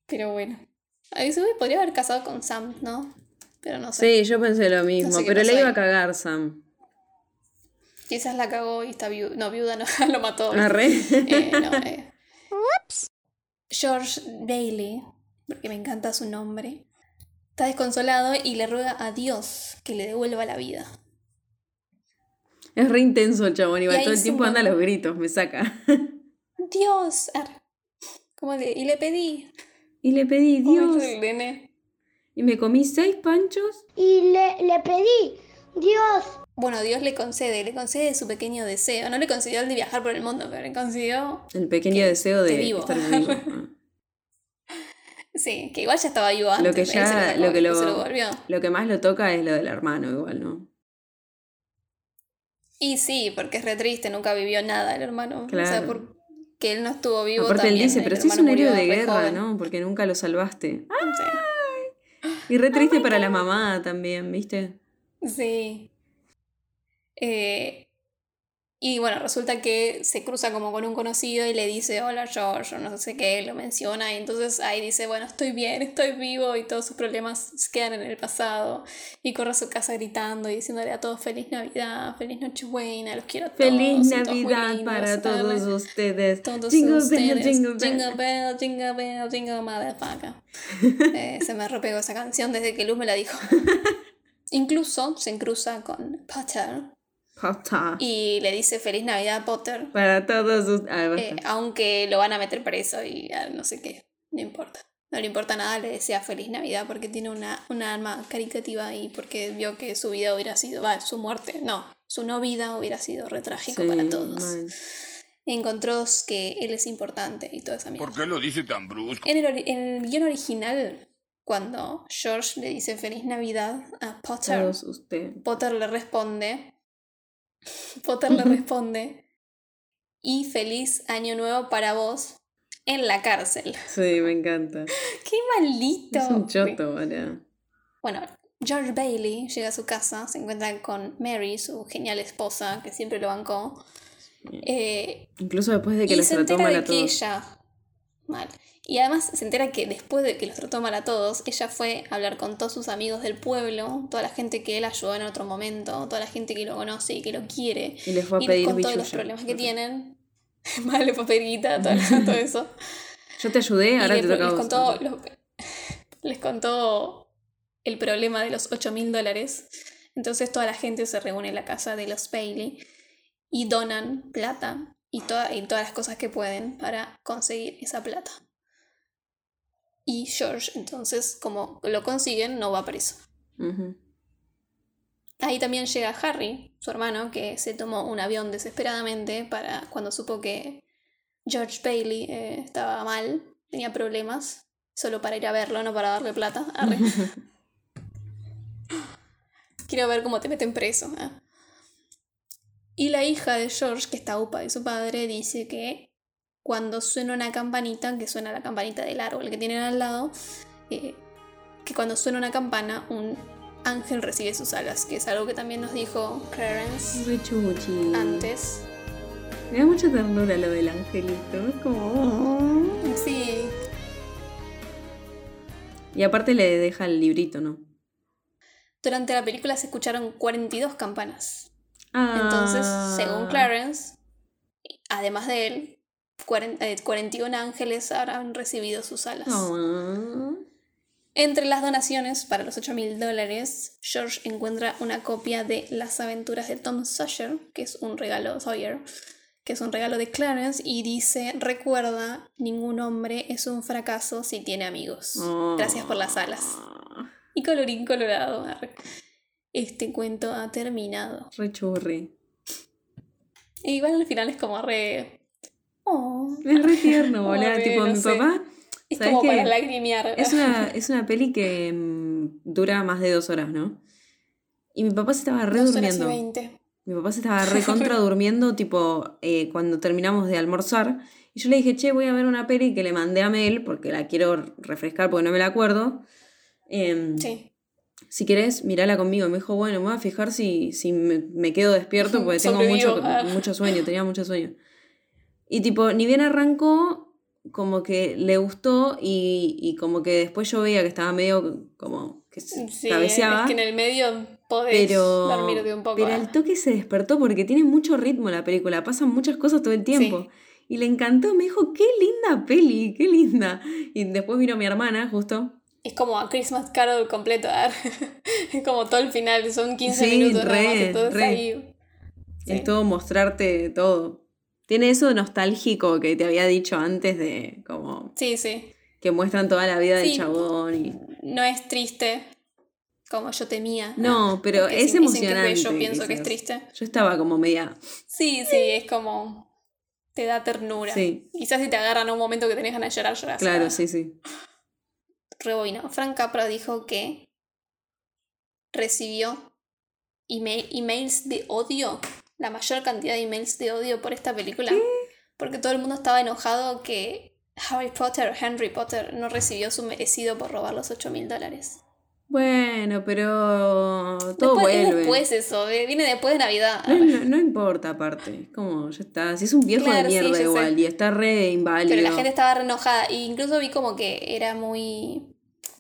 Pero bueno. A mí se me podría haber casado con Sam, ¿no? Pero no sé. Sí, yo pensé lo mismo, No sé qué pero le iba ahí. a cagar Sam. Quizás la cagó y está viuda. No, viuda no, lo mató. Arre. Eh, no, eh. George Bailey, porque me encanta su nombre, está desconsolado y le ruega a Dios que le devuelva la vida. Es re intenso el chabón, igual todo el tiempo anda a los gritos, me saca. Dios, ar- como de, y le pedí, Y le pedí, Dios, y me comí seis panchos. Y le, le pedí, Dios, Bueno, Dios le concede, le concede su pequeño deseo. No le concedió el de viajar por el mundo, pero le concedió, El pequeño Que deseo de vivo. estar vivo. Ah. sí, que igual ya estaba vivo antes. Lo que él ya, lo que lo, lo lo que más lo toca es lo del hermano, igual, ¿no? Y sí, porque es re triste, nunca vivió nada el hermano. O sea, Claro. porque él no estuvo vivo Aparte él también, dice, el pero si es un héroe de guerra, joven". ¿no? Porque nunca lo salvaste. Sí. Y re triste para la mamá también, ¿viste? Sí. Eh, y bueno, resulta que se cruza como con un conocido y le dice, hola George, o no sé qué, lo menciona, y entonces ahí dice, bueno, estoy bien, estoy vivo, y todos sus problemas quedan en el pasado, y corre a su casa gritando y diciéndole a todos feliz Navidad, feliz Nochebuena, los quiero a todos. Feliz todos Navidad para todos ustedes. todos jingle bell, ustedes. jingle bell. jingle bell, jingle bell, jingle motherfucker. Eh, se me repegó esa canción desde que Luz me la dijo. Incluso se cruza con Potter Pata. y le dice feliz Navidad Potter, Para todos ustedes. Ah, eh, aunque lo van a meter preso y ah, no sé qué, no importa. No le importa nada, le desea feliz Navidad porque tiene una, una alma caricativa y porque vio que su vida hubiera sido, va, su muerte, no, su no vida hubiera sido re trágico Sí, para todos. Encontró que él es importante y toda esa mierda. ¿Por qué lo dice tan brusco? En el, en el guion original, cuando George le dice feliz Navidad a Potter. Potter le responde. Potter le responde. Y feliz año nuevo para vos en la cárcel. Sí, me encanta. ¡Qué maldito! Es un choto, ¿verdad? Bueno, George Bailey llega a su casa, se encuentra con Mary, su genial esposa, que siempre lo bancó. Eh, Incluso después de que se trató entera mal de a que todos. ella. Mal. Y además se entera que después de que los trató mal a todos, ella fue a hablar con todos sus amigos del pueblo, toda la gente que él ayudó en otro momento, toda la gente que lo conoce y que lo quiere. Y les fue a y pedir les contó de los problemas que tienen. Mal, le fue a pedir guita, todo, todo eso. Yo te ayudé, Y ahora le- te toca les, contó, los- les contó el problema de los 8 mil dólares. Entonces toda la gente se reúne en la casa de los Bailey y donan plata y, toda- y todas las cosas que pueden para conseguir esa plata. Y George, entonces, como lo consiguen, no va preso. Ahí también llega Harry, su hermano, que se tomó un avión desesperadamente para cuando supo que George Bailey eh, estaba mal, tenía problemas, solo para ir a verlo, no para darle plata. Arre. Quiero ver cómo te meten preso. ¿eh? Y la hija de George, que está upa de su padre, dice que cuando suena una campanita, que suena la campanita del árbol que tienen al lado, eh, que cuando suena una campana, un ángel recibe sus alas, que es algo que también nos dijo Clarence antes. Me da mucha ternura lo del angelito. Es como. Sí, Y aparte le deja el librito, ¿no? durante la película se escucharon 42 campanas. Ah. Entonces, según Clarence, además de él, 40 eh, 41 ángeles habrán recibido sus alas. Ah. Entre las donaciones para los 8 mil dólares, George encuentra una copia de Las aventuras de Tom Sawyer, que es un regalo Sawyer, que es un regalo de Clarence, y dice, recuerda, ningún hombre es un fracaso si tiene amigos. Gracias por las alas. Y colorín colorado. Este cuento ha terminado. Re churri. E igual al final es como re... Oh. Es re tierno, boludo. Tipo, no mi sé. papá. Es ¿sabes como qué? para lagrimear. Es una, es una peli que mm, dura más de dos horas, ¿no? Y mi papá se estaba re Dos horas y durmiendo. Mi papá se estaba re contra durmiendo, tipo, eh, cuando terminamos de almorzar. Y yo le dije, che, voy a ver una peli que le mandé a Mel, porque la quiero refrescar porque no me la acuerdo. Em, Sí. Si querés, mirala conmigo. Me dijo, bueno, me voy a fijar si, si me, me quedo despierto porque tengo mucho, Ah. mucho sueño, tenía mucho sueño. Y tipo, ni bien arrancó, como que le gustó y, y como que después yo veía que estaba medio como que se Sí, cabeceaba. es que en el medio podés Pero, dormirte un poco. pero ah. al toque se despertó porque tiene mucho ritmo la película, pasan muchas cosas todo el tiempo. Sí. Y le encantó, me dijo, qué linda peli, qué linda. Y después vino mi hermana, justo. Es como a Christmas Carol completo. ah. es como todo el final, son 15 Sí, minutos nada más, re, entonces re. ahí. Sí. Es todo mostrarte todo. Tiene eso nostálgico que te había dicho antes de como Sí, sí. que muestran toda la vida del Sí. chabón. Y... No es triste como yo temía. No, pero Porque es que emocionante. Yo pienso que es triste. Yo estaba como media. Sí, sí, es como. Te da ternura. Sí. Quizás si te agarran en un momento que tenés ganas de llorar, lloras. Claro, Ah, sí, sí. Reboino. Frank Capra dijo que recibió email- emails de odio, la mayor cantidad de emails de odio por esta película. Porque todo el mundo estaba enojado que Harry Potter, Henry Potter, no recibió su merecido por robar los 8 mil dólares. Bueno, pero todo Después, es vuelve. después eso, eh, viene después de Navidad. No, no- no importa aparte, es como ya está. Si es un viejo Claro, de mierda igual sé. y está re inválido. Pero la gente estaba re enojada. E incluso vi como que era muy,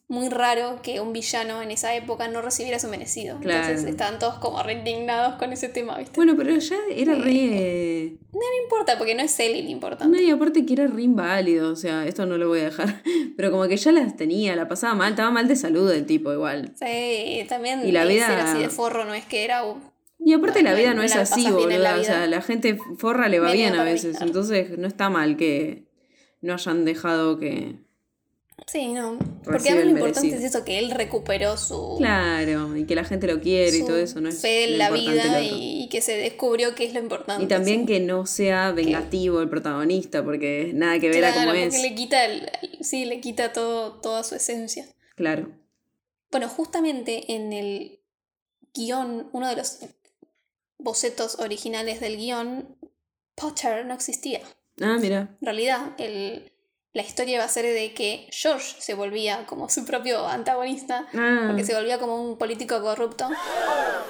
muy raro que un villano en esa época no recibiera su merecido. Claro. Entonces estaban todos como re indignados con ese tema, ¿viste? Bueno, pero ya era re. No importa, porque no es él el importante. No, y aparte que era re inválido, o sea, esto no lo voy a dejar. Pero como que ya las tenía, la pasaba mal, estaba mal de salud el tipo igual. Sí, también Y la eh, vida- ser así de forro no es que era. Y aparte No, la vida no- es así, boluda. O sea, la gente forra le va Venía bien a veces. Entonces no está mal que no hayan dejado que. Sí, no. Porque Recibe además lo importante merecido. es eso, que él recuperó su... Claro, y que la gente lo quiere y todo eso, ¿no? Es fe en la vida y, y que se descubrió que es lo importante. Y también sí. que no sea vengativo el protagonista, porque nada que ver a Claro, cómo porque es. le quita, el- sí, le quita todo, toda su esencia. Claro. Bueno, justamente en el guion, uno de los bocetos originales del guion, Potter no existía. Ah, mira. En realidad, el, la historia va a ser de que George se volvía como su propio antagonista, Ah, porque se volvía como un político corrupto.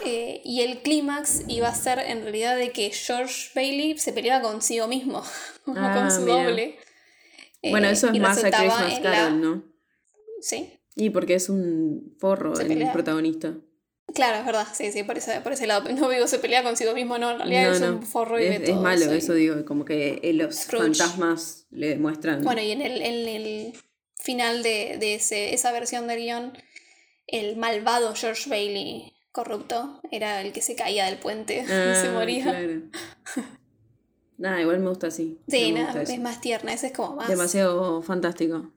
Eh, y el clímax iba a ser en realidad de que George Bailey se peleaba consigo mismo, Ah, con su mira. doble. bueno, Eh, eso es más a Christmas la- ¿no? Sí, Y porque es un forro Se el pelea. protagonista. Claro, es verdad, sí, sí, por ese, por ese lado. No digo se pelea consigo mismo, no, en realidad No, es no. un forro y es, ve es todo malo, eso digo, como que eh, los Scrooge. fantasmas le muestran. Bueno, y en el, en el final de, de ese, esa versión del guion, el malvado George Bailey corrupto era el que se caía del puente y se Ah, moría. Claro. Nada, igual me gusta así. Sí, nada, eso. es más tierna, ese es como más... Demasiado fantástico.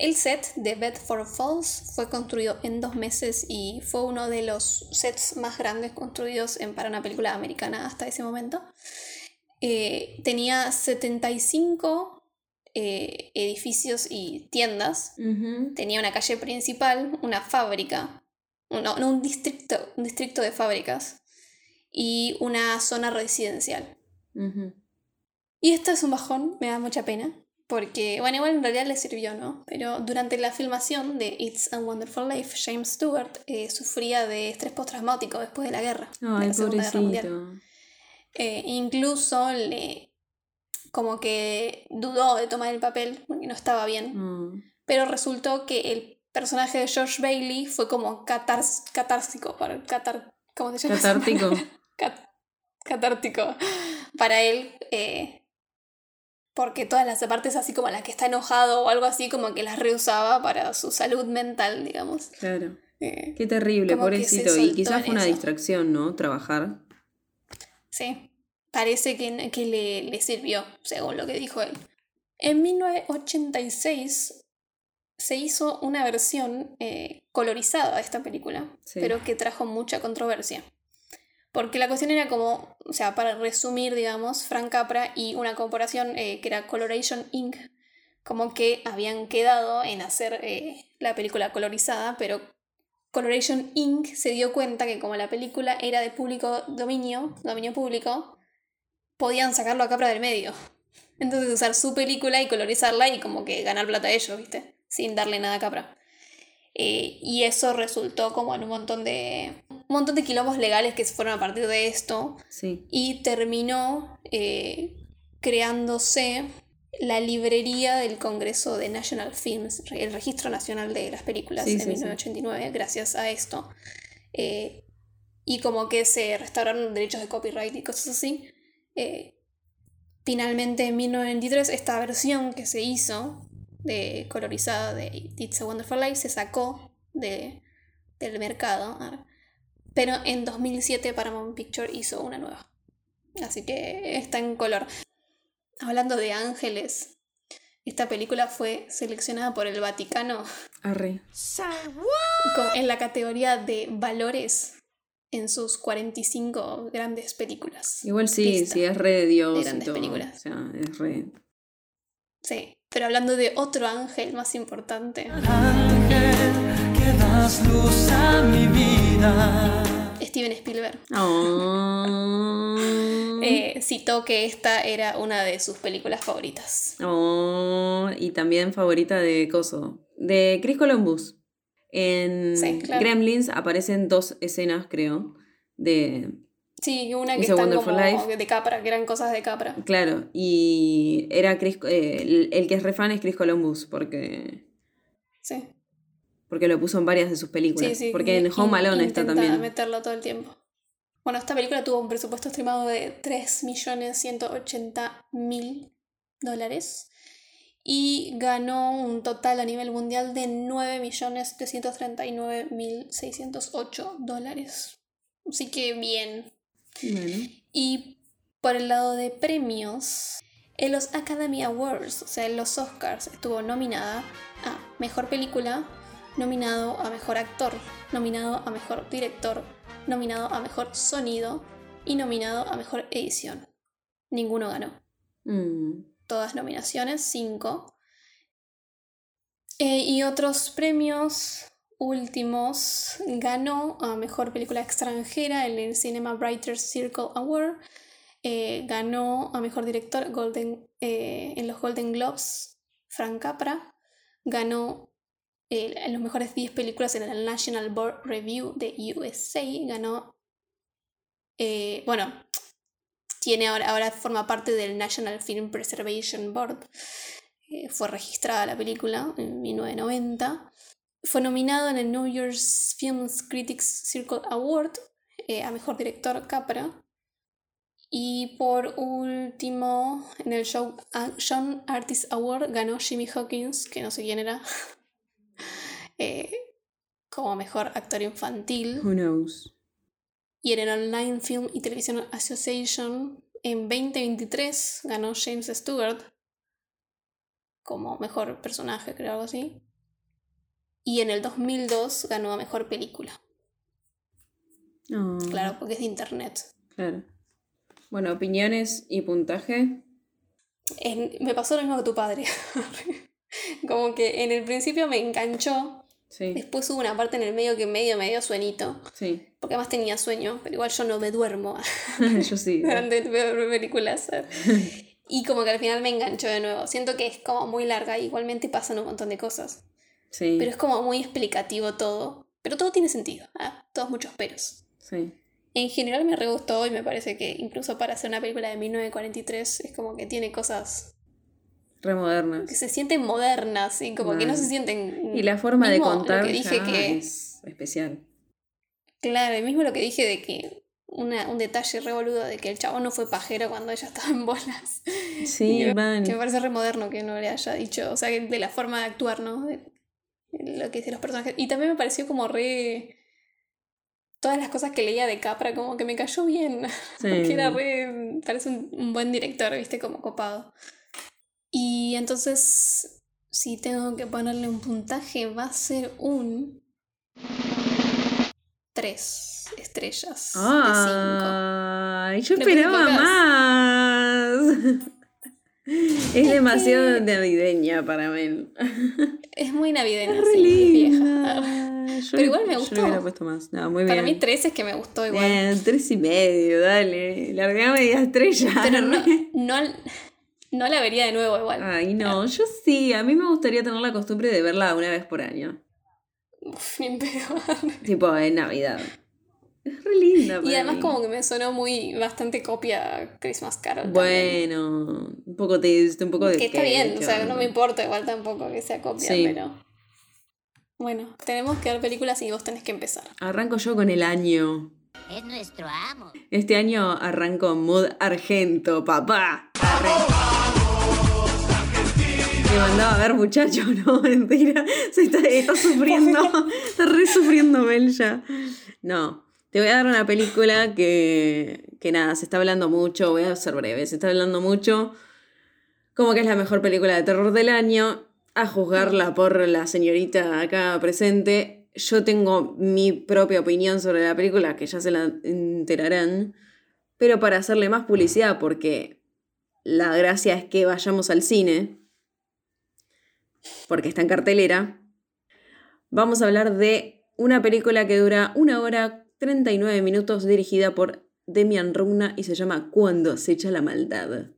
El set de Bedford Falls fue construido en dos meses y fue uno de los sets más grandes construidos en, para una película americana hasta ese momento. Eh, tenía 75 eh, edificios y tiendas. Tenía una calle principal, una fábrica, no, no, un distrito, un distrito de fábricas y una zona residencial. Y esto es un bajón, me da mucha pena. Porque, bueno, igual en realidad le sirvió, ¿no? Pero durante la filmación de It's a Wonderful Life, James Stewart eh, sufría de estrés postraumático después de la guerra. de Ay, la Segunda Guerra Mundial. Eh, incluso le. como que dudó de tomar el papel porque no estaba bien. Mm. Pero resultó que el personaje de George Bailey fue como catars catársico para catar ¿cómo se llama? Catártico. Cat- catártico para él eh, porque todas las partes así como las que está enojado o algo así como que las reusaba para su salud mental digamos Claro. Eh, Qué terrible, pobrecito. Y quizás fue una eso. distracción, ¿no? Trabajar. sí parece que, que le, le sirvió, según lo que dijo él. En 1986 se hizo una versión eh, colorizada de esta película, Sí. pero que trajo mucha controversia. Porque la cuestión era como, o sea, para resumir, digamos, Frank Capra y una corporación eh, que era Coloration Inc., como que habían quedado en hacer eh, la película colorizada, pero Coloration Inc. se dio cuenta que como la película era de público dominio, dominio público, podían sacarlo a Capra del medio. Entonces usar su película y colorizarla y como que ganar plata a ellos, ¿viste? Sin darle nada a Capra. Eh, y eso resultó como en un montón de. Un montón de quilombos legales que se fueron a partir de esto. Sí. Y terminó eh, creándose la librería del Congreso de National Films, el Registro Nacional de las Películas Sí, en sí, sí. 1989, gracias a esto. Eh, y como que se restauraron derechos de copyright y cosas así. Eh, finalmente en 1993 esta versión que se hizo de colorizada de It's a Wonderful Life se sacó de, del mercado. Pero en 2007 Paramount Picture hizo una nueva. Así que está en color. Hablando de ángeles, esta película fue seleccionada por el Vaticano Arre. en la categoría de valores en sus 45 grandes películas. Igual sí, Lista. sí, es re de Dios. de y grandes todo. películas. O sea, es re. Sí, pero hablando de otro ángel más importante, Ángel, que das luz a mi vida. Steven Spielberg. Oh. eh, citó que esta era una de sus películas favoritas. Oh, y también favorita de Coso. De Chris Columbus. En Sí, claro. Gremlins aparecen dos escenas, creo. De. Sí, una que están Wonderful como Life. de Capra, que eran cosas de Capra. Claro. Y era Chris. eh, el, el que es refan es Chris Columbus. Porque. Sí, Porque lo puso en varias de sus películas. sí, sí. porque en Home Alone está también. meterlo todo el tiempo. Bueno, esta película tuvo un presupuesto estimado de 3.180.000 dólares y ganó un total a nivel mundial de 9.339.608 dólares. Así que bien. Bueno. Y por el lado de premios, en los Academy Awards, o sea, en los Oscars, estuvo nominada a Mejor Película, nominado a Mejor Actor, nominado a Mejor Director, nominado a Mejor Sonido y nominado a Mejor Edición. Ninguno ganó. Mm. Todas nominaciones, cinco. Eh, y otros premios últimos ganó a Mejor Película Extranjera en el Cinema Writers Circle Award. Eh, ganó a Mejor Director Golden, eh, en los Golden Globes Frank Capra. Ganó eh, los mejores 10 películas en el National Board Review de USA. Ganó... eh, bueno, tiene ahora, ahora forma parte del National Film Preservation Board. Eh, fue registrada la película en 1990. Fue nominado en el New Year's Film Critics Circle Award eh, a Mejor Director Capra. Y por último, en el show a- Young Artist Award ganó Jimmy Hawkins, que no sé quién era, eh, como Mejor Actor Infantil. Who knows? Y en el Online Film y Television Association en 2023 ganó James Stewart como mejor personaje, creo algo así. Y en el 2002 ganó a mejor película. Oh, Claro, porque es de internet. Claro. Bueno, opiniones y puntaje. En- me pasó lo mismo que tu padre. como que en el principio me enganchó. Sí, Después hubo una parte en el medio que medio me dio sueñito. sí. Porque además tenía sueño, pero igual yo no me duermo. Yo sí. durante ver películas. Y como que al final me enganchó de nuevo. Siento que es como muy larga, igualmente pasan un montón de cosas. Sí, Pero es como muy explicativo todo. Pero todo tiene sentido, ¿ah? todos muchos peros. sí. En general me re gustó y me parece que incluso para hacer una película de 1943 es como que tiene cosas Re modernas. que se sienten modernas y como que no se sienten... Y la forma de mismo lo contar que dije ya que- es especial. Claro, y mismo lo que dije de que una- un detalle revoludo de que el chavo no fue pajero cuando ella estaba en bolas. Sí, Que- man. Que me parece re moderno que no le haya dicho, o sea, que de la forma de actuar, ¿no? De, de lo que dicen los personajes. Y también me pareció como re. todas las cosas que leía de Capra, como que me cayó bien. Sí. que era re. Parece un, un buen director, viste, como copado. Y entonces, si tengo que ponerle un puntaje, va a ser un. 3 estrellas de 5. Ay, yo esperaba más. Es demasiado navideña para Mel. Es muy navideña, Es sí, vieja. Yo Pero igual me Yo gustó. le hubiera puesto más. No, muy Para bien. mí 3 es que me gustó igual. Bien, tres y medio, dale. Largá media estrella. Pero no, no, no la vería de nuevo igual. Ay, no, yo sí. A mí me gustaría tener la costumbre de verla una vez por año. Uf, ni pedo. Tipo en Navidad. Es re linda. Y para además mí. como que me sonó muy bastante copia Christmas Carol. también. Bueno, un poco de un poco de Que está bien, o sea, no me importa igual tampoco que sea copia, Sí. pero... Bueno, tenemos que ver películas y vos tenés que empezar. Arranco yo con el año. Es nuestro amo. Este año arranco Mood Argento, papá. Arre. Me mandaba a ver muchacho, no, mentira. Se está, está sufriendo. Está re sufriendo Mel ya. No. Te voy a dar una película que, que nada, se está hablando mucho, voy a ser breve, se está hablando mucho como que es la mejor película de terror del año, a juzgarla por la señorita acá presente. Yo tengo mi propia opinión sobre la película, que ya se la enterarán, pero para hacerle más publicidad, porque la gracia es que vayamos al cine, porque está en cartelera, vamos a hablar de una película que dura una hora 39 minutos, dirigida por Demian Rugna y se llama Cuando se echa la maldad.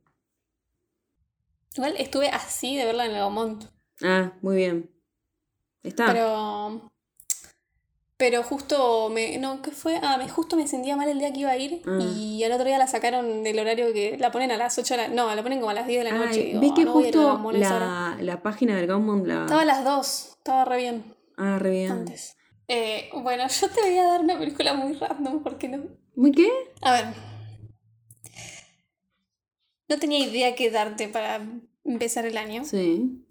Igual estuve así de verla en el Gaumont, Ah, muy bien. Está. pero... Pero justo me... No, ¿qué fue? Ah, me, justo me sentía mal el día que iba a ir Ah. y al otro día la sacaron del horario que... La ponen a las 8 de la... No, la ponen como a las 10 de la noche. Ay, "Ah, que no voy a ir al justo Gaumont a esa hora". la, la página del Gaumont la. Estaba a las 2, estaba re bien. Ah, re bien. antes. Eh, bueno, yo te voy a dar una película muy random, porque no? ¿Muy qué? A ver. No tenía idea qué darte para empezar el año. Sí.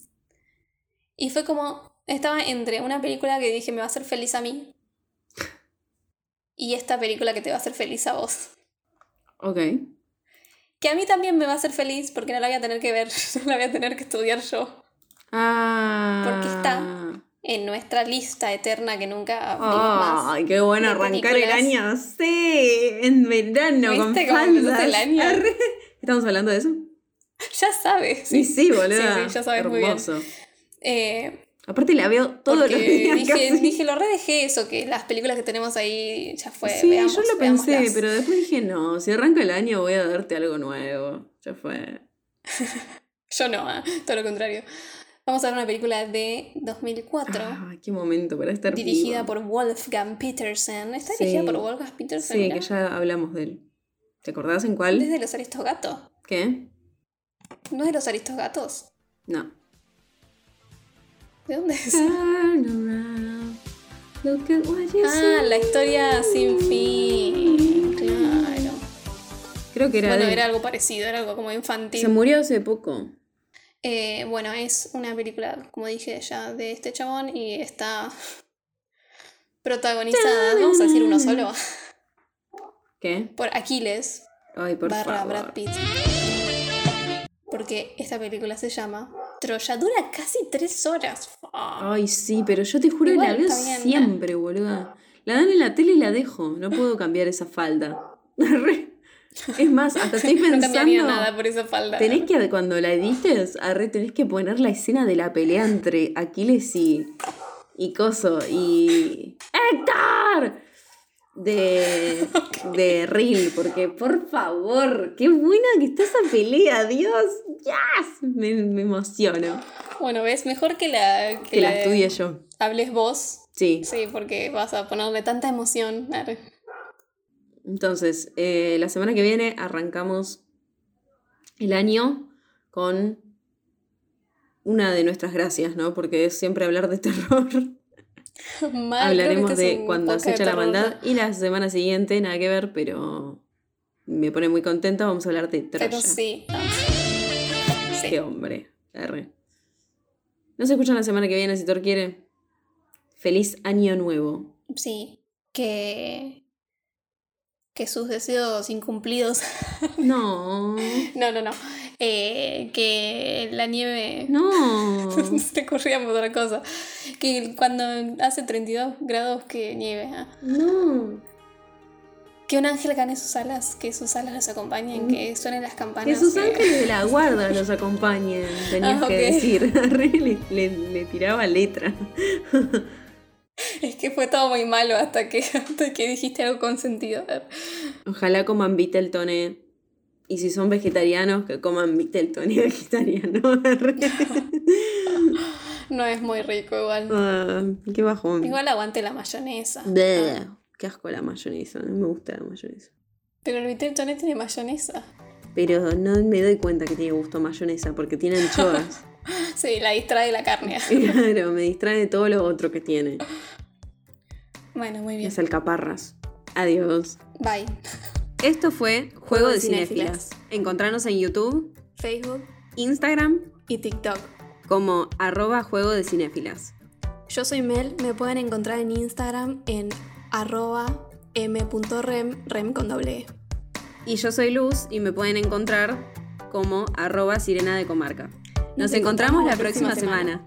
Y fue como. Estaba entre una película que dije me va a hacer feliz a mí. Y esta película que te va a hacer feliz a vos. Ok. Que a mí también me va a hacer feliz porque no la voy a tener que ver, no la voy a tener que estudiar yo. Ah. Porque está en nuestra lista eterna que nunca abrimos más. Ay, qué bueno arrancar el año. Sí, en verano con ¿Viste cómo empezaste faldas. el año? ¿Estamos hablando de eso? Ya sabes. Sí, sí, boludo. Sí, sí, ya sabes muy bien. Hermoso. Eh, Aparte la veo todos los porque días dije, casi. dije, lo redejé eso, que las películas que tenemos ahí ya fue. sí, veamos, yo lo pensé, veámoslas. pero después dije, no, si arranca el año voy a darte algo nuevo. Ya fue. Yo no, ah, todo lo contrario. Vamos a ver una película de 2004, Ah, qué momento para estar dirigida vivo. por Wolfgang Petersen. ¿Está Sí. dirigida por Wolfgang Petersen? Sí, Mirá. que ya hablamos de él. ¿Te acordás en cuál? ¿No es de los Aristogatos? ¿Qué? ¿No es de los Aristogatos? No. ¿De dónde es? Turn around, look at what you Ah, see. la historia sin fin. Claro. Creo que era Bueno, de- era algo parecido, era algo como infantil. Se murió hace poco. Eh, bueno, es una película, como dije ya, de este chabón y está protagonizada, vamos a decir uno solo, ¿Qué? por Aquiles Ay, por barra favor. Brad Pitt. Porque esta película se llama Troya. Dura casi tres horas. Ay, sí, pero yo te juro que la veo siempre, boluda. La dan en la tele y la dejo. No puedo cambiar esa falda. Es más, hasta estoy No pensando. cambiaría nada por esa falda. Tenés que, cuando la edites, arre, tenés que poner la escena de la pelea entre Aquiles y. y Coso. y. ¡Héctor! De. de Reel, porque por favor, qué buena que está esa pelea, Dios. ¡Yes! Me, me emociono. Bueno, ves, mejor que la Que la estudie yo. hables vos. Sí. Sí, porque vas a ponerle tanta emoción. Entonces, eh, la semana que viene arrancamos el año con una de nuestras gracias, ¿no? Porque es siempre hablar de terror. Mal, Hablaremos este es de cuando podcast se de echa la maldad. Y la semana siguiente, nada que ver, pero me pone muy contenta. Vamos a hablar de Troya. Pero sí. Sí. Qué hombre. R. ¿No se escuchan la semana que viene si Thor quiere? Feliz año nuevo. Sí. Que que sus deseos incumplidos. No. no, no, no. Eh, que la nieve. No. Se te ocurría otra cosa. Que cuando hace 32 grados que nieve. ah. No. Que un ángel gane sus alas, que sus alas los acompañen, que suenen las campanas. Que sus que- ángeles de la guarda los acompañen, tenías Ah, que decir. Le, le- le tiraba letra. Es que fue todo muy malo hasta que, hasta que dijiste algo con sentido. Ojalá coman Beatletone. Y si son vegetarianos, que coman Beatletone vegetariano. Re. No es muy rico igual. Ah, qué bajón. Igual aguante la mayonesa. Bleh. Qué asco la mayonesa. No me gusta la mayonesa. Pero el Viteltoné tiene mayonesa. Pero no me doy cuenta que tiene gusto a mayonesa porque tiene anchoas. Sí, la distrae la carne. claro, me distrae de todo lo otro que tiene. Bueno, muy bien. Las alcaparras. Adiós. Bye. Esto fue Juego de de Cinéfilas. Encontrarnos en YouTube, Facebook Instagram, y TikTok. como arroba Juego de Cinéfilas. Yo soy Mel, me pueden encontrar en Instagram en arroba m.rem, rem con doble E. Y yo soy Luz y me pueden encontrar como arroba Sirena de Comarca. Nos, encontramos, la próxima, semana.